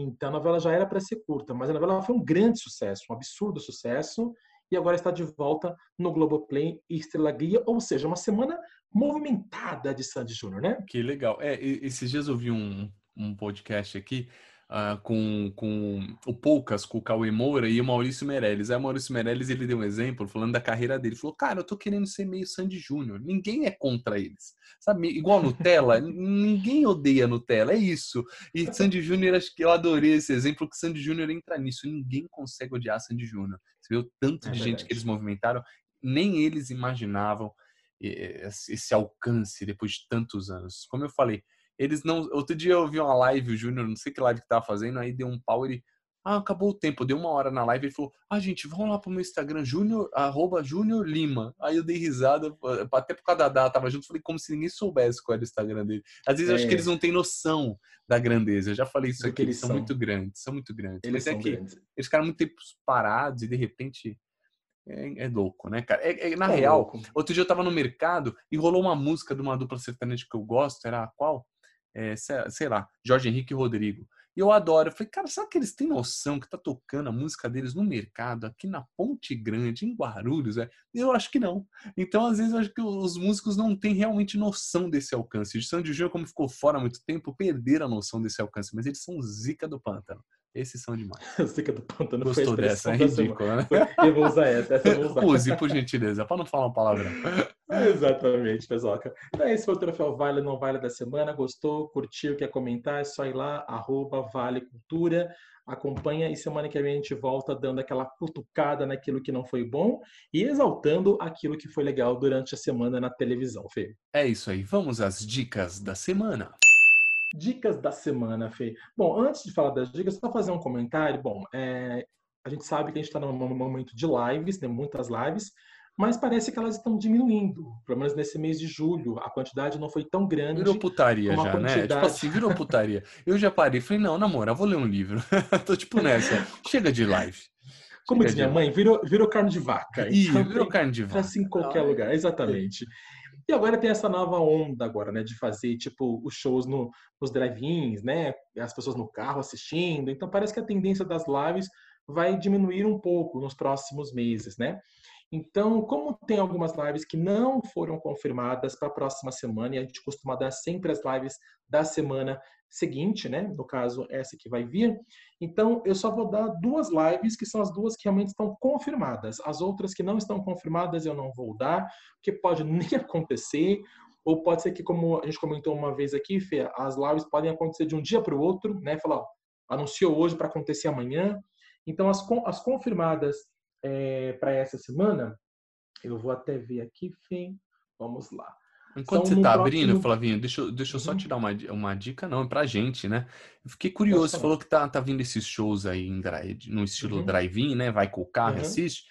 Então a novela já era para ser curta, mas a novela foi um grande sucesso, um absurdo sucesso, e agora está de volta no Globoplay e Estrela Guia, ou seja, uma semana movimentada de Sandy Júnior, né? Que legal. É, esses dias eu vi um, um podcast aqui uh, com, com o Poucas, com o Cauê Moura e o Maurício Meirelles. Aí o Maurício Meirelles ele deu um exemplo falando da carreira dele. Ele falou, cara, eu tô querendo ser meio Sandy Júnior. Ninguém é contra eles. Sabe, igual Nutella, ninguém odeia Nutella, é isso. E Sandy Júnior, acho que eu adorei esse exemplo, que Sandy Júnior entra nisso. Ninguém consegue odiar Sandy Júnior. Você viu tanto é de gente que eles movimentaram, nem eles imaginavam esse alcance depois de tantos anos. Como eu falei, eles não. Outro dia eu vi uma live, o Júnior, não sei que live que tava fazendo, aí deu um pau, ele. Ah, acabou o tempo, deu uma hora na live, ele falou: Ah, gente, vamos lá pro meu Instagram, Júnior, arroba Júnior Lima. Aí eu dei risada, até por causa da tava junto, falei como se ninguém soubesse qual era o Instagram dele. Às vezes é. eu acho que é. eles não têm noção da grandeza. Eu já falei isso aqui, eles são, são, muito grandes, são muito grandes. Eles Mas é que grandes. eles ficaram muito tempo parados e de repente é, é, louco, né, cara? É, é na é real, louco. outro dia eu tava no mercado e rolou uma música de uma dupla sertaneja que eu gosto, era a qual? É, sei lá, Jorge Henrique Rodrigo. E eu adoro. Eu falei, cara, será que eles têm noção que tá tocando a música deles no mercado, aqui na Ponte Grande, em Guarulhos? É? Eu acho que não. Então, às vezes, eu acho que os músicos não têm realmente noção desse alcance. De Sandy Júnior, como ficou fora há muito tempo, perderam a noção desse alcance, mas eles são zica do pântano. Esses são demais. Zica do pântano Gostou dessa? É ridícula, né? Eu vou usar essa. essa eu vou usar. Use, por gentileza, para não falar uma palavra. Exatamente, pessoal. Então, esse foi o Troféu Vale Não Vale da semana. Gostou, curtiu, quer comentar? É só ir lá, arroba Vale Cultura. Acompanha e semana que vem a gente volta dando aquela cutucada naquilo que não foi bom e exaltando aquilo que foi legal durante a semana na televisão, Fê. É isso aí. Vamos às dicas da semana. Dicas da semana, Fê. Bom, antes de falar das dicas, só fazer um comentário. Bom, é, a gente sabe que a gente está num momento de lives, tem muitas lives, mas parece que elas estão diminuindo. Pelo menos nesse mês de julho, a quantidade não foi tão grande. Virou putaria já, quantidade... né? Tipo assim, virou putaria. Eu já parei, falei, não, namora, vou ler um livro. Tô tipo nessa. Chega de live. Como diz minha mãe, virou, virou carne de vaca. Ih, então, virou carne de vaca. Assim em qualquer lugar, exatamente. E agora tem essa nova onda agora, né, de fazer tipo os shows no, nos drive-ins, né, as pessoas no carro assistindo. Então parece que a tendência das lives vai diminuir um pouco nos próximos meses, né? Então, como tem algumas lives que não foram confirmadas para a próxima semana, e a gente costuma dar sempre as lives da semana seguinte, né? No caso, essa que vai vir. Então, eu só vou dar duas lives, que são as duas que realmente estão confirmadas. As outras que não estão confirmadas, eu não vou dar, porque pode nem acontecer, ou pode ser que, como a gente comentou uma vez aqui, Fê, as lives podem acontecer de um dia para o outro, né? Falar, ó, anunciou hoje para acontecer amanhã. Então, as, as confirmadas é, para essa semana, eu vou até ver aqui, Fê. Vamos lá. Enquanto São você está próximo... abrindo, Flavinho, deixa, deixa eu só uhum. te dar uma, uma dica, não, é pra gente, né? Eu fiquei curioso, você falou que tá, tá vindo esses shows aí em drive, no estilo uhum. drive-in, né? Vai com o carro uhum. assiste,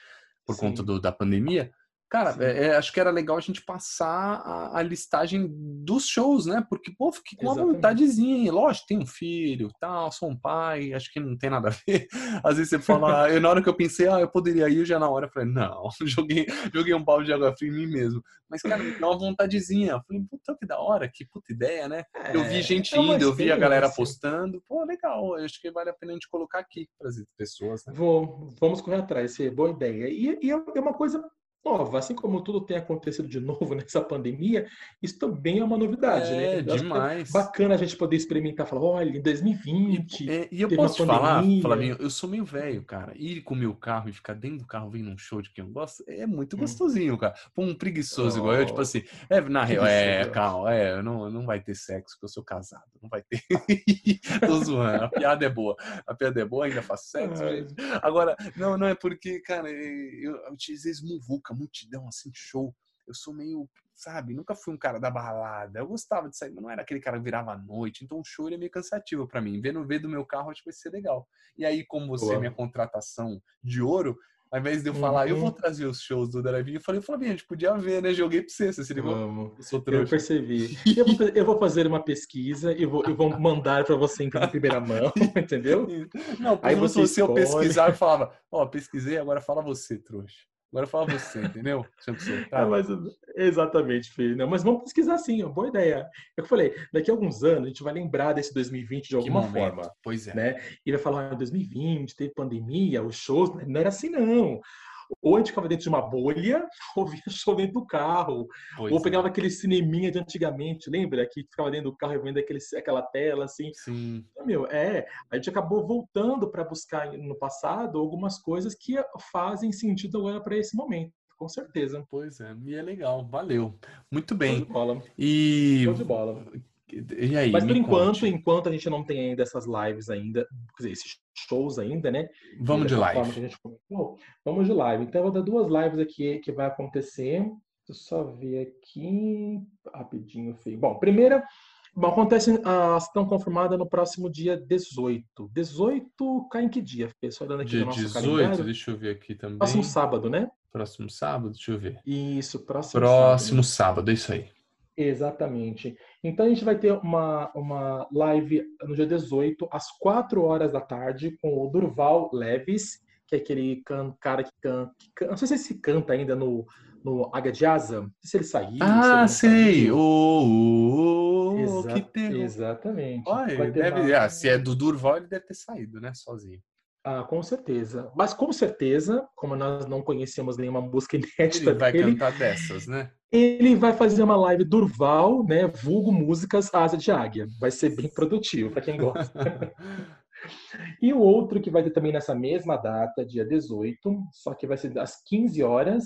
por Sim. conta do, da pandemia. Cara, é, é, acho que era legal a gente passar a, a, listagem dos shows, né? Porque, pô, fiquei com uma Exatamente. vontadezinha. Lógico, tem um filho, tal, sou um pai, acho que não tem nada a ver. Às vezes você fala, eu, na hora que eu pensei, ah, eu poderia ir, já na hora eu falei, não, joguei, joguei um balde de água fria em mim mesmo. Mas, cara, me dá uma vontadezinha. Eu falei, puta que da hora, que puta ideia, né? É, eu vi gente é indo, eu vi a galera postando. Pô, legal, acho que vale a pena a gente colocar aqui para as pessoas. Né? Vou, vamos correr atrás, boa ideia. E, e é uma coisa nova. Assim como tudo tem acontecido de novo nessa pandemia, isso também é uma novidade, né? é, né? demais. É bacana a gente poder experimentar, falar, olha, em 2020. E, é, e eu posso falar, Flavinho, eu sou meio velho, cara. Ir com o meu carro e ficar dentro do carro vendo um show de quem eu gosto é muito hum. gostosinho, cara. Pra um preguiçoso oh. igual eu, tipo assim, é, na real, é, calma, é, não, não vai ter sexo, porque eu sou casado, não vai ter. Tô zoando, a piada é boa. A piada é boa, ainda faço sexo, gente. Agora, não, não é porque, cara, eu, eu utilizei Smuvuca multidão, assim, show. Eu sou meio, sabe, nunca fui um cara da balada. Eu gostava de sair, mas não era aquele cara que virava à noite. Então o show é meio cansativo para mim. Vendo ver do meu carro, acho que vai ser legal. E aí, como você é minha contratação de ouro, ao invés de eu falar, uhum. eu vou uhum. trazer os shows do Drive, eu falei, Flavinho, a gente podia ver, né? Joguei pra você, você se ligou? Eu, eu percebi. eu, vou, eu, vou, fazer uma pesquisa e vou, eu vou mandar para você em primeira mão, entendeu? Não, aí você se eu pesquisar, eu falava, ó, oh, pesquisei, agora fala você, trouxa. Agora fala você, entendeu? É, mas, exatamente, filho. Não, mas vamos pesquisar sim, ó, boa ideia. É eu falei, daqui a alguns anos a gente vai lembrar desse 2020 de alguma forma. Pois é. Né? E vai falar, ah, 2020 teve pandemia, os shows, não era assim não. Ou a gente ficava dentro de uma bolha, ou via show dentro do carro. Pois ou é. pegava é. aquele cineminha de antigamente, lembra? Que ficava dentro do carro e vendo aquele, aquela tela, assim. Sim. Então, meu, é, a gente acabou voltando para buscar no passado algumas coisas que fazem sentido agora para esse momento com certeza. Pois é, e é legal, valeu. Muito bem. Show de bola. E Show de bola. E aí, Mas por enquanto, conte. enquanto a gente não tem ainda essas lives ainda, quer dizer, esses shows ainda, né? Vamos de live. vamos de live. Então eu vou dar duas lives aqui que vai acontecer. Deixa eu só ver aqui rapidinho, Fê. Bom, primeira, bom, acontece, uh, estão confirmadas no próximo dia 18. 18 cai em que dia? Só dando aqui dia no nosso 18, calendário. deixa eu ver aqui também. Próximo sábado, né? Próximo sábado, deixa eu ver. Isso, próximo, próximo sábado. sábado, é isso aí. Exatamente. Então a gente vai ter uma, uma live no dia 18, às 4 horas da tarde, com o Durval Leves, que é aquele can, cara que canta. Can, não sei se ele canta ainda no, no Águia de Asa. Se ele saiu. Ah, se sei! O oh, oh, Exa que tem... Exatamente. Olha, deve... ah, se é do Durval, ele deve ter saído, né? Sozinho. Ah, com certeza. Mas com certeza, como nós não conhecemos nenhuma música inédita ele vai dele, cantar dessas, né? Ele vai fazer uma live Durval, né? Vulgo músicas Asa de Águia. Vai ser bem produtivo para quem gosta. e o outro que vai ter também nessa mesma data, dia 18, só que vai ser às 15 horas,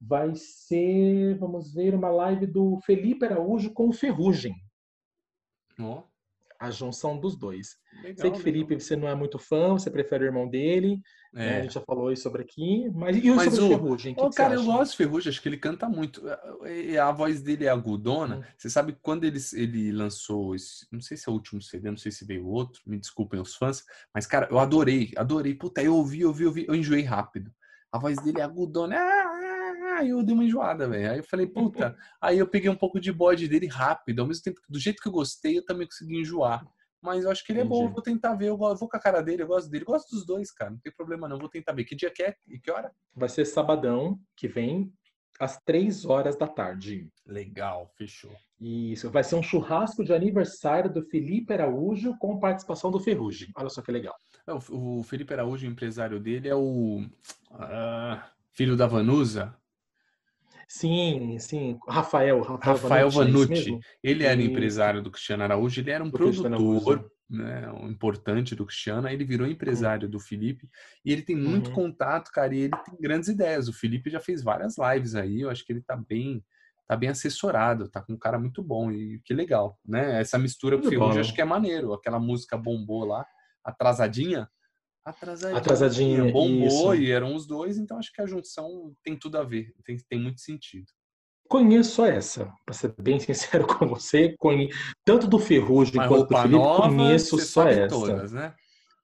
vai ser, vamos ver, uma live do Felipe Araújo com o Ferrugem. Oh a junção dos dois. Legal, Sei que Felipe, você não é muito fã, você prefere o irmão dele. Né, é. Né? A gente já falou isso sobre aqui. Mas e mas sobre o Ferrugem? O, cara, eu gosto de Ferrugem, acho que ele canta muito. A, a voz dele é agudona. Hum. Você sabe quando ele, ele lançou esse, não sei se é o último CD, não sei se veio outro, me desculpem os fãs, mas, cara, eu adorei, adorei. Puta, eu ouvi, ouvi, ouvi, eu enjoei rápido. A voz dele é agudona. Ah, Aí eu dei uma enjoada, velho. Aí eu falei, puta. Aí eu peguei um pouco de bode dele rápido. Ao mesmo tempo, do jeito que eu gostei, eu também consegui enjoar. Mas eu acho que ele é bom, vou tentar ver. Eu vou com a cara dele, eu gosto dele. Eu gosto dos dois, cara. Não tem problema não. Vou tentar ver. Que dia que é e que hora? Vai ser sabadão que vem, às três horas da tarde. Legal, fechou. Isso, vai ser um churrasco de aniversário do Felipe Araújo com participação do Ferrugem. Olha só que legal. É, o Felipe Araújo, o empresário dele, é o uh, filho da Vanusa, Sim, sim. Rafael. Rafael, Rafael Vanucci. Vanucci. Ele era e... empresário do Cristiano Araújo, ele era um do produtor né, um importante do Cristiano, aí ele virou empresário do Felipe e ele tem muito uhum. contato, cara, e ele tem grandes ideias. O Felipe já fez várias lives aí, eu acho que ele tá bem tá bem assessorado, tá com um cara muito bom e que legal, né? Essa mistura com o Ferrugem acho que é maneiro. Aquela música bombou lá, atrasadinha, Atrasadinha. Atrasadinha. Bombou isso. e eram os dois, então acho que a junção tem tudo a ver, tem, tem muito sentido. Conheço só essa, para ser bem sincero com você, conhe... tanto do Ferrugem Mas quanto do Felipe, nova, conheço só essa. Todas, né?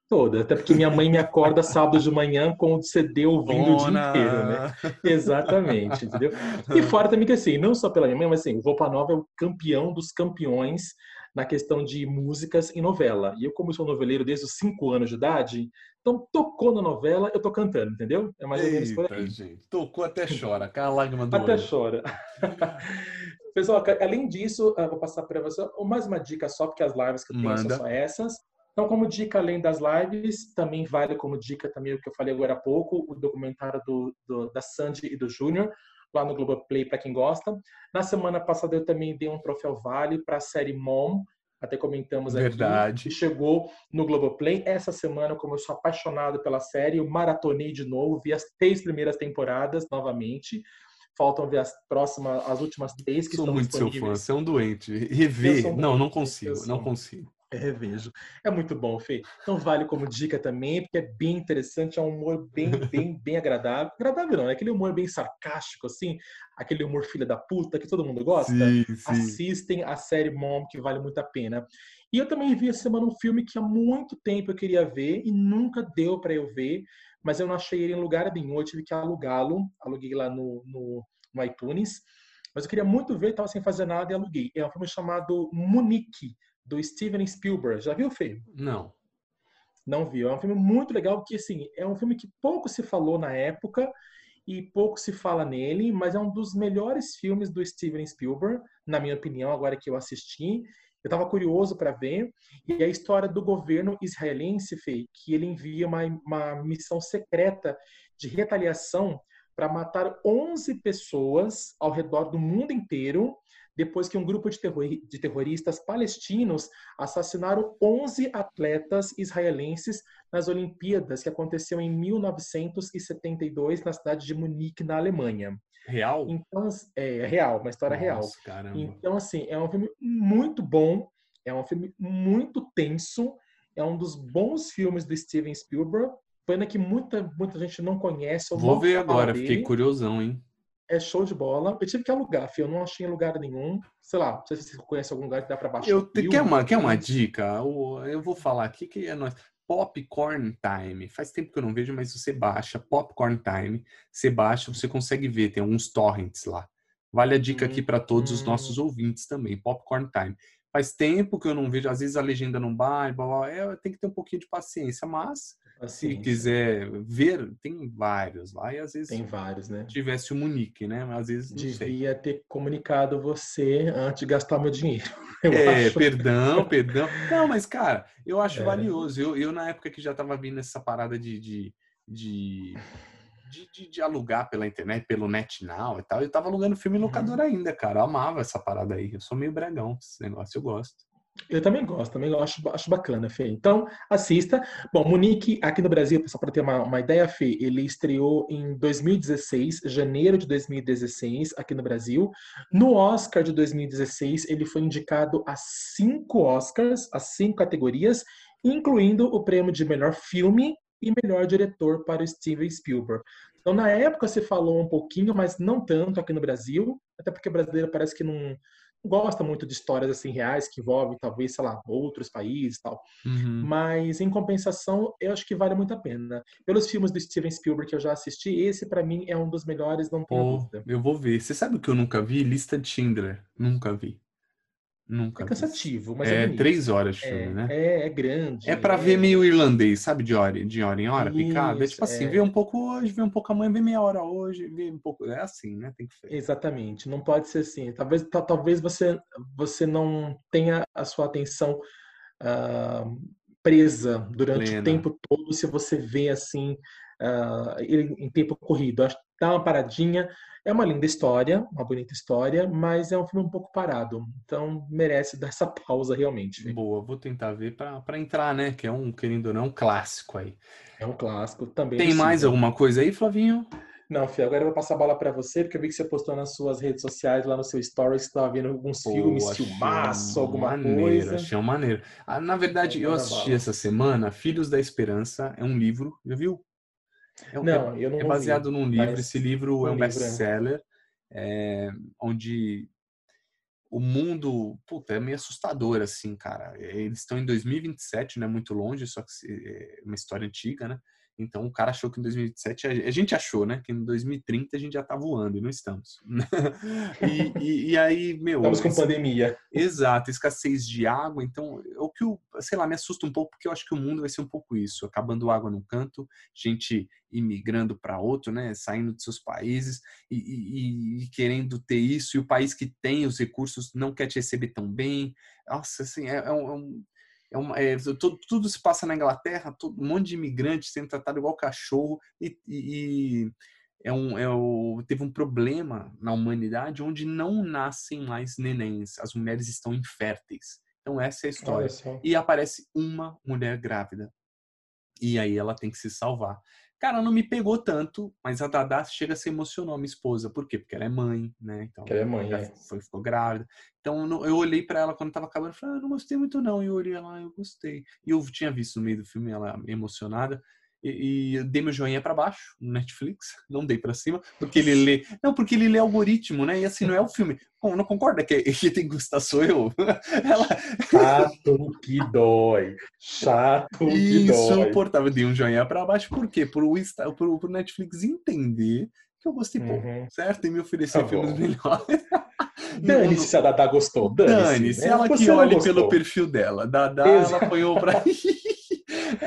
Toda, até porque minha mãe me acorda sábado de manhã com o CD ouvindo Bona. o dia inteiro, né? Exatamente, entendeu? E fora também que assim, não só pela minha mãe, mas assim, o Roupa Nova é o campeão dos campeões na questão de músicas em novela. E eu, como sou noveleiro desde os 5 anos de idade, então tocou na novela, eu tô cantando, entendeu? É mais ou menos por aí. Gente, tocou até chora, cai a lágrima do Até olho. chora. Pessoal, além disso, vou passar para você mais uma dica só, porque as lives que eu tenho Manda. são só essas. Então, como dica além das lives, também vale como dica também o que eu falei agora há pouco, o documentário do, do da Sandy e do Júnior, lá no Globoplay para quem gosta. Na semana passada eu também dei um troféu Vale para a série Mom, até comentamos Verdade. aqui, que chegou no Globoplay. Essa semana, como eu sou apaixonado pela série, eu maratonei de novo, vi as três primeiras temporadas novamente. Faltam ver as próximas, as últimas três que sou estão muito seu fã, você é um doente. Rever, não, não consigo, não consigo revejo. É muito bom, Fê. Então vale como dica também, porque é bem interessante, é um humor bem, bem, bem agradável. Agradável não, é aquele humor bem sarcástico, assim, aquele humor filha da puta que todo mundo gosta. Sim, sim. Assistem a série Mom, que vale muito a pena. E eu também vi essa semana um filme que há muito tempo eu queria ver e nunca deu para eu ver, mas eu não achei ele em lugar nenhum, eu tive que alugá-lo, aluguei lá no, no, no iTunes. Mas eu queria muito ver, estava sem fazer nada e aluguei. É um filme chamado Munique, do Steven Spielberg. Já viu o filme? Não. Não viu. É um filme muito legal, porque assim, é um filme que pouco se falou na época e pouco se fala nele, mas é um dos melhores filmes do Steven Spielberg, na minha opinião, agora que eu assisti. Eu estava curioso para ver. E é a história do governo israelense, Fê, que ele envia uma, uma missão secreta de retaliação para matar 11 pessoas ao redor do mundo inteiro depois que um grupo de, de terroristas palestinos assassinaram 11 atletas israelenses nas Olimpíadas, que aconteceu em 1972 na cidade de Munique, na Alemanha. Real? Então, é, é real, uma história Nossa, real. Caramba. Então, assim, é um filme muito bom, é um filme muito tenso, é um dos bons filmes do Steven Spielberg. Pena que muita, muita gente não conhece. Vou ver agora, dele. fiquei curiosão, hein? É show de bola. Eu tive que alugar, filho. Eu não achei em lugar nenhum. Sei lá, não sei se você conhece algum lugar que dá pra baixar. Eu, quer, uma, quer uma dica? Eu vou falar aqui que é nós. Popcorn Time. Faz tempo que eu não vejo, mas você baixa Popcorn Time. Você baixa, você consegue ver, tem alguns torrents lá. Vale a dica aqui para todos os nossos hum. ouvintes também. Popcorn Time. Faz tempo que eu não vejo, às vezes a legenda não vai, blá, blá, é, tem que ter um pouquinho de paciência, mas Se quiser ver, tem vários lá e às vezes tem vários, né? Tivesse o Munique, né? Mas às vezes devia sei. ter comunicado você antes de gastar meu dinheiro. é, acho. perdão, perdão. Não, mas cara, eu acho é. valioso. Eu, eu na época que já tava vindo essa parada de, de, de de, de, de, alugar pela internet, pelo NetNow e tal. Eu tava alugando filme em locador uhum. ainda, cara. Eu amava essa parada aí. Eu sou meio bregão esse negócio, eu gosto. Eu também gosto, também acho, acho bacana, Fê. Então, assista. Bom, Munique, aqui no Brasil, só para ter uma, uma ideia, Fê, ele estreou em 2016, janeiro de 2016, aqui no Brasil. No Oscar de 2016, ele foi indicado a cinco Oscars, a cinco categorias, incluindo o prêmio de melhor filme e melhor diretor para Steven Spielberg. Então, na época, você falou um pouquinho, mas não tanto aqui no Brasil, até porque o brasileiro parece que não, gosta muito de histórias assim reais que envolvem talvez, sei lá, outros países e tal. Uhum. Mas em compensação, eu acho que vale muito a pena. Pelos filmes do Steven Spielberg que eu já assisti, esse para mim é um dos melhores, não tenho oh, dúvida. Eu vou ver. Você sabe o que eu nunca vi? Lista de Schindler. Nunca vi. Nunca. É cansativo, mas é, é três horas de filme, é, né? É, é grande. É para é... ver meio irlandês, sabe? De hora, de hora em hora, Isso, picado. É tipo assim, é... ver um pouco hoje, ver um pouco amanhã, ver meia hora hoje, ver um pouco. É assim, né? Tem que ser. Exatamente. Não pode ser assim. Talvez, talvez você, você não tenha a sua atenção uh, presa durante Plena. o tempo todo se você vê assim uh, em tempo corrido. Acho que dá uma paradinha é uma linda história, uma bonita história, mas é um filme um pouco parado. Então merece dar essa pausa realmente. Boa, vou tentar ver para entrar, né? Que é um, querendo ou não, um clássico aí. É um clássico também. Tem mais alguma coisa aí, Flavinho? Não, Fih, agora eu vou passar a bola para você, porque eu vi que você postou nas suas redes sociais, lá no seu stories, que estava vendo alguns Pô, filmes, filmaço, alguma maneiro, coisa. Achei um maneiro. Ah, na verdade, eu assisti essa semana Filhos da Esperança, é um livro, já viu? É, não, eu não é baseado num livro. Esse livro é um, um best-seller, é, onde o mundo, puta, é meio assustador, assim, cara. Eles estão em 2027, não é muito longe, só que é uma história antiga, né? Então o cara achou que em 2027 a gente achou, né, que em 2030 a gente já tá voando e não estamos. e, e, e, aí, meu, estamos com pandemia. Exato, escassez de água. Então, o que o, sei lá, me assusta um pouco porque eu acho que o mundo vai ser um pouco isso, acabando água num canto, gente imigrando para outro, né, saindo de seus países e, e, querendo ter isso e o país que tem os recursos não quer te receber tão bem. Nossa, assim, é, é um é uma, é, tudo, tudo, se passa na Inglaterra, todo, um monte de imigrantes sendo tratado igual cachorro e, e é um, é o, teve um problema na humanidade onde não nascem mais nenéns, as mulheres estão inférteis. Então essa é a história. E aparece uma mulher grávida. E aí ela tem que se salvar. Cara, não me pegou tanto, mas a Dada chega a se emocionou, minha esposa. Por quê? Porque ela é mãe, né? Então, ela é mãe, é. Foi, ficou grávida. Então, eu olhei para ela quando tava acabando e falei, ah, não gostei muito não. E eu olhei ela, eu gostei. E eu tinha visto no meio do filme ela emocionada. E, e dei meu joinha para baixo no Netflix, não dei para cima, porque ele lê. Não, porque ele lê algoritmo, né? E assim, não é o filme. Não concorda que, que tem que gostar sou eu? Ela... Chato que dói. Chato que dói. Insuportável. Dei um joinha para baixo, por quê? Pro, pro, pro Netflix entender que eu gostei uhum. pouco, certo? E me oferecer tá filmes melhores. Dane-se se a Dada gostou. Dane-se. Dane ela que olhe pelo perfil dela. Dada, Exato. ela apanhou pra.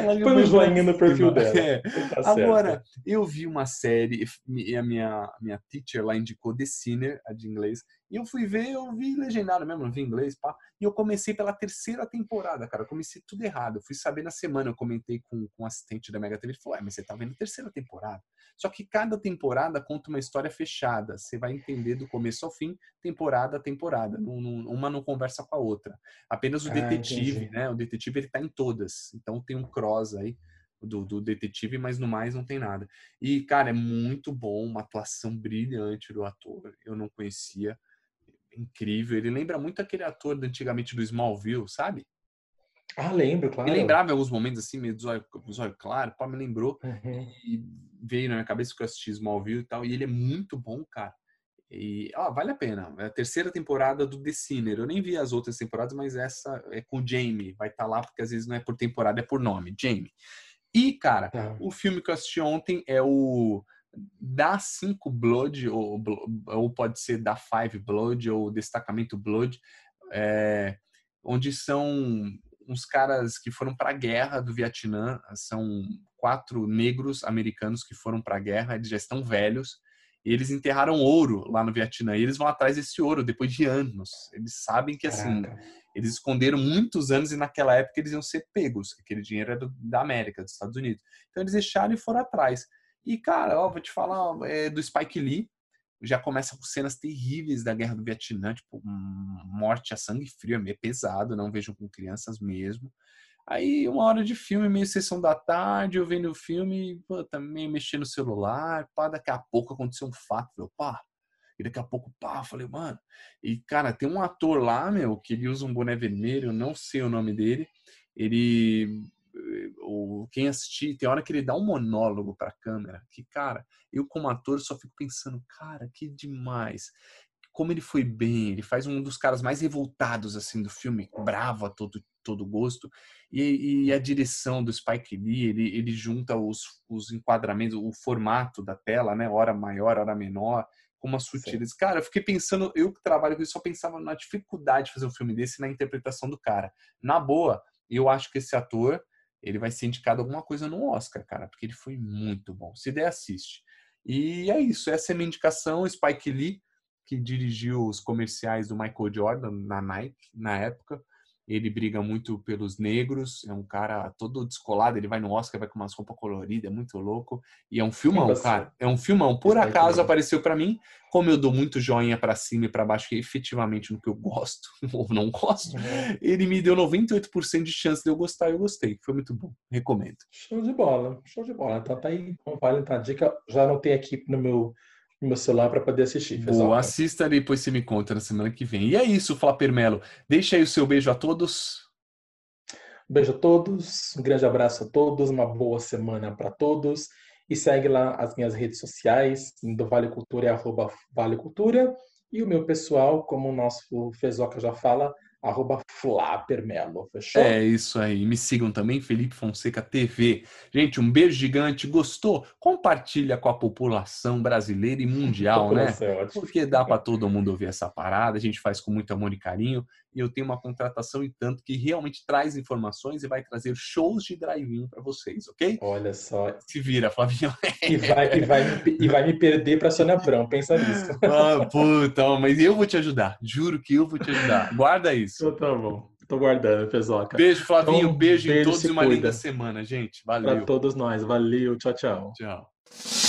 Põe um joinha no perfil dela. É. Tá Agora, eu vi uma série, e a minha, minha teacher lá indicou The Sinner, a de inglês, e eu fui ver, eu vi legendado mesmo, não vi inglês, pá. E eu comecei pela terceira temporada, cara. Eu comecei tudo errado. Eu fui saber na semana, eu comentei com, com o assistente da Mega TV, ele falou, é, mas você tá vendo a terceira temporada. Só que cada temporada conta uma história fechada. Você vai entender do começo ao fim, temporada a temporada. uma não conversa com a outra. Apenas o ah, detetive, né? O detetive, ele tá em todas. Então tem um cross aí. Do, do, detetive, mas no mais não tem nada. E, cara, é muito bom, uma atuação brilhante do ator. Eu não conhecia incrível. Ele lembra muito aquele ator de antigamente do Smallville, sabe? Ah, lembro, claro. Ele lembrava em alguns momentos assim, meio do zóio, zóio claro, pá, me lembrou. Uhum. E veio na minha cabeça que eu assisti Smallville e tal. E ele é muito bom, cara. E, ó, vale a pena. É a terceira temporada do The Sinner. Eu nem vi as outras temporadas, mas essa é com o Jamie. Vai estar tá lá, porque às vezes não é por temporada, é por nome. Jamie. E, cara, tá. o filme que eu assisti ontem é o da 5 Blood, ou, ou pode ser da 5 Blood, ou Destacamento Blood, é, onde são uns caras que foram para a guerra do Vietnã, são quatro negros americanos que foram para a guerra, eles já estão velhos, e eles enterraram ouro lá no Vietnã, e eles vão atrás desse ouro depois de anos. Eles sabem que, assim, Caraca. eles esconderam muitos anos e naquela época eles iam ser pegos, aquele dinheiro era da América, dos Estados Unidos. Então eles deixaram e foram atrás. E, cara, ó, vou te falar é, do Spike Lee, já começa com cenas terríveis da guerra do Vietnã, tipo, morte a sangue frio, é meio pesado, não vejo com crianças mesmo. Aí, uma hora de filme, meio sessão da tarde, eu vendo o filme, pô, também mexendo no celular, pá, daqui a pouco aconteceu um fato, meu, pá, e daqui a pouco, pá, falei, mano. E, cara, tem um ator lá, meu, que ele usa um boné vermelho, eu não sei o nome dele, ele ou quem assistir, tem hora que ele dá um monólogo para a câmera, que cara, eu como ator só fico pensando, cara, que demais. Como ele foi bem, ele faz um dos caras mais revoltados assim do filme, bravo a todo todo gosto. E, e a direção do Spike Lee, ele, ele junta os, os enquadramentos, o formato da tela, né, hora maior, hora menor, com uma sutileza. Cara, eu fiquei pensando, eu que trabalho com isso, só pensava na dificuldade de fazer um filme desse na interpretação do cara. Na boa, eu acho que esse ator, ele vai ser indicado alguma coisa no Oscar, cara, porque ele foi muito bom. Se der, assiste. E é isso, essa é a minha indicação. Spike Lee, que dirigiu os comerciais do Michael Jordan na Nike, na época. Ele briga muito pelos negros, é um cara todo descolado, ele vai no Oscar, vai com umas roupas coloridas, é muito louco. E é um filmão, cara. É um filmão. Por acaso apareceu para mim, como eu dou muito joinha para cima e para baixo, que é efetivamente no que eu gosto ou não gosto, uhum. ele me deu 98% de chance de eu gostar e eu gostei. Foi muito bom. Recomendo. Show de bola, show de bola. Então tá aí, como vale a dica. Já anotei aqui no meu no meu celular para poder assistir. Boa, assista e depois você me conta na semana que vem. E é isso, Flapper Melo. Deixa aí o seu beijo a todos. beijo a todos, um grande abraço a todos, uma boa semana para todos. E segue lá as minhas redes sociais, do Vale Cultura é arroba Vale Cultura. E o meu pessoal, como o nosso Fezoca já fala, arroba Flapermelo, fechou? É isso aí. Me sigam também, Felipe Fonseca TV. Gente, um beijo gigante. Gostou? Compartilha com a população brasileira e mundial, né? É Porque dá para todo mundo ouvir essa parada. A gente faz com muito amor e carinho. E eu tenho uma contratação e tanto que realmente traz informações e vai trazer shows de drive-in para vocês, ok? Olha só. Se vira, Flavinho. E vai, e vai, e vai me perder para Sônia Abrão, pensa nisso. Ah, puta, mas eu vou te ajudar. Juro que eu vou te ajudar. Guarda isso isso. Então, tá bom. Tô guardando, Pesoca. Beijo, Flavinho. Então, beijo, beijo em todos e uma cuida. linda semana, gente. Valeu. Para todos nós. Valeu. Tchau, tchau. Tchau.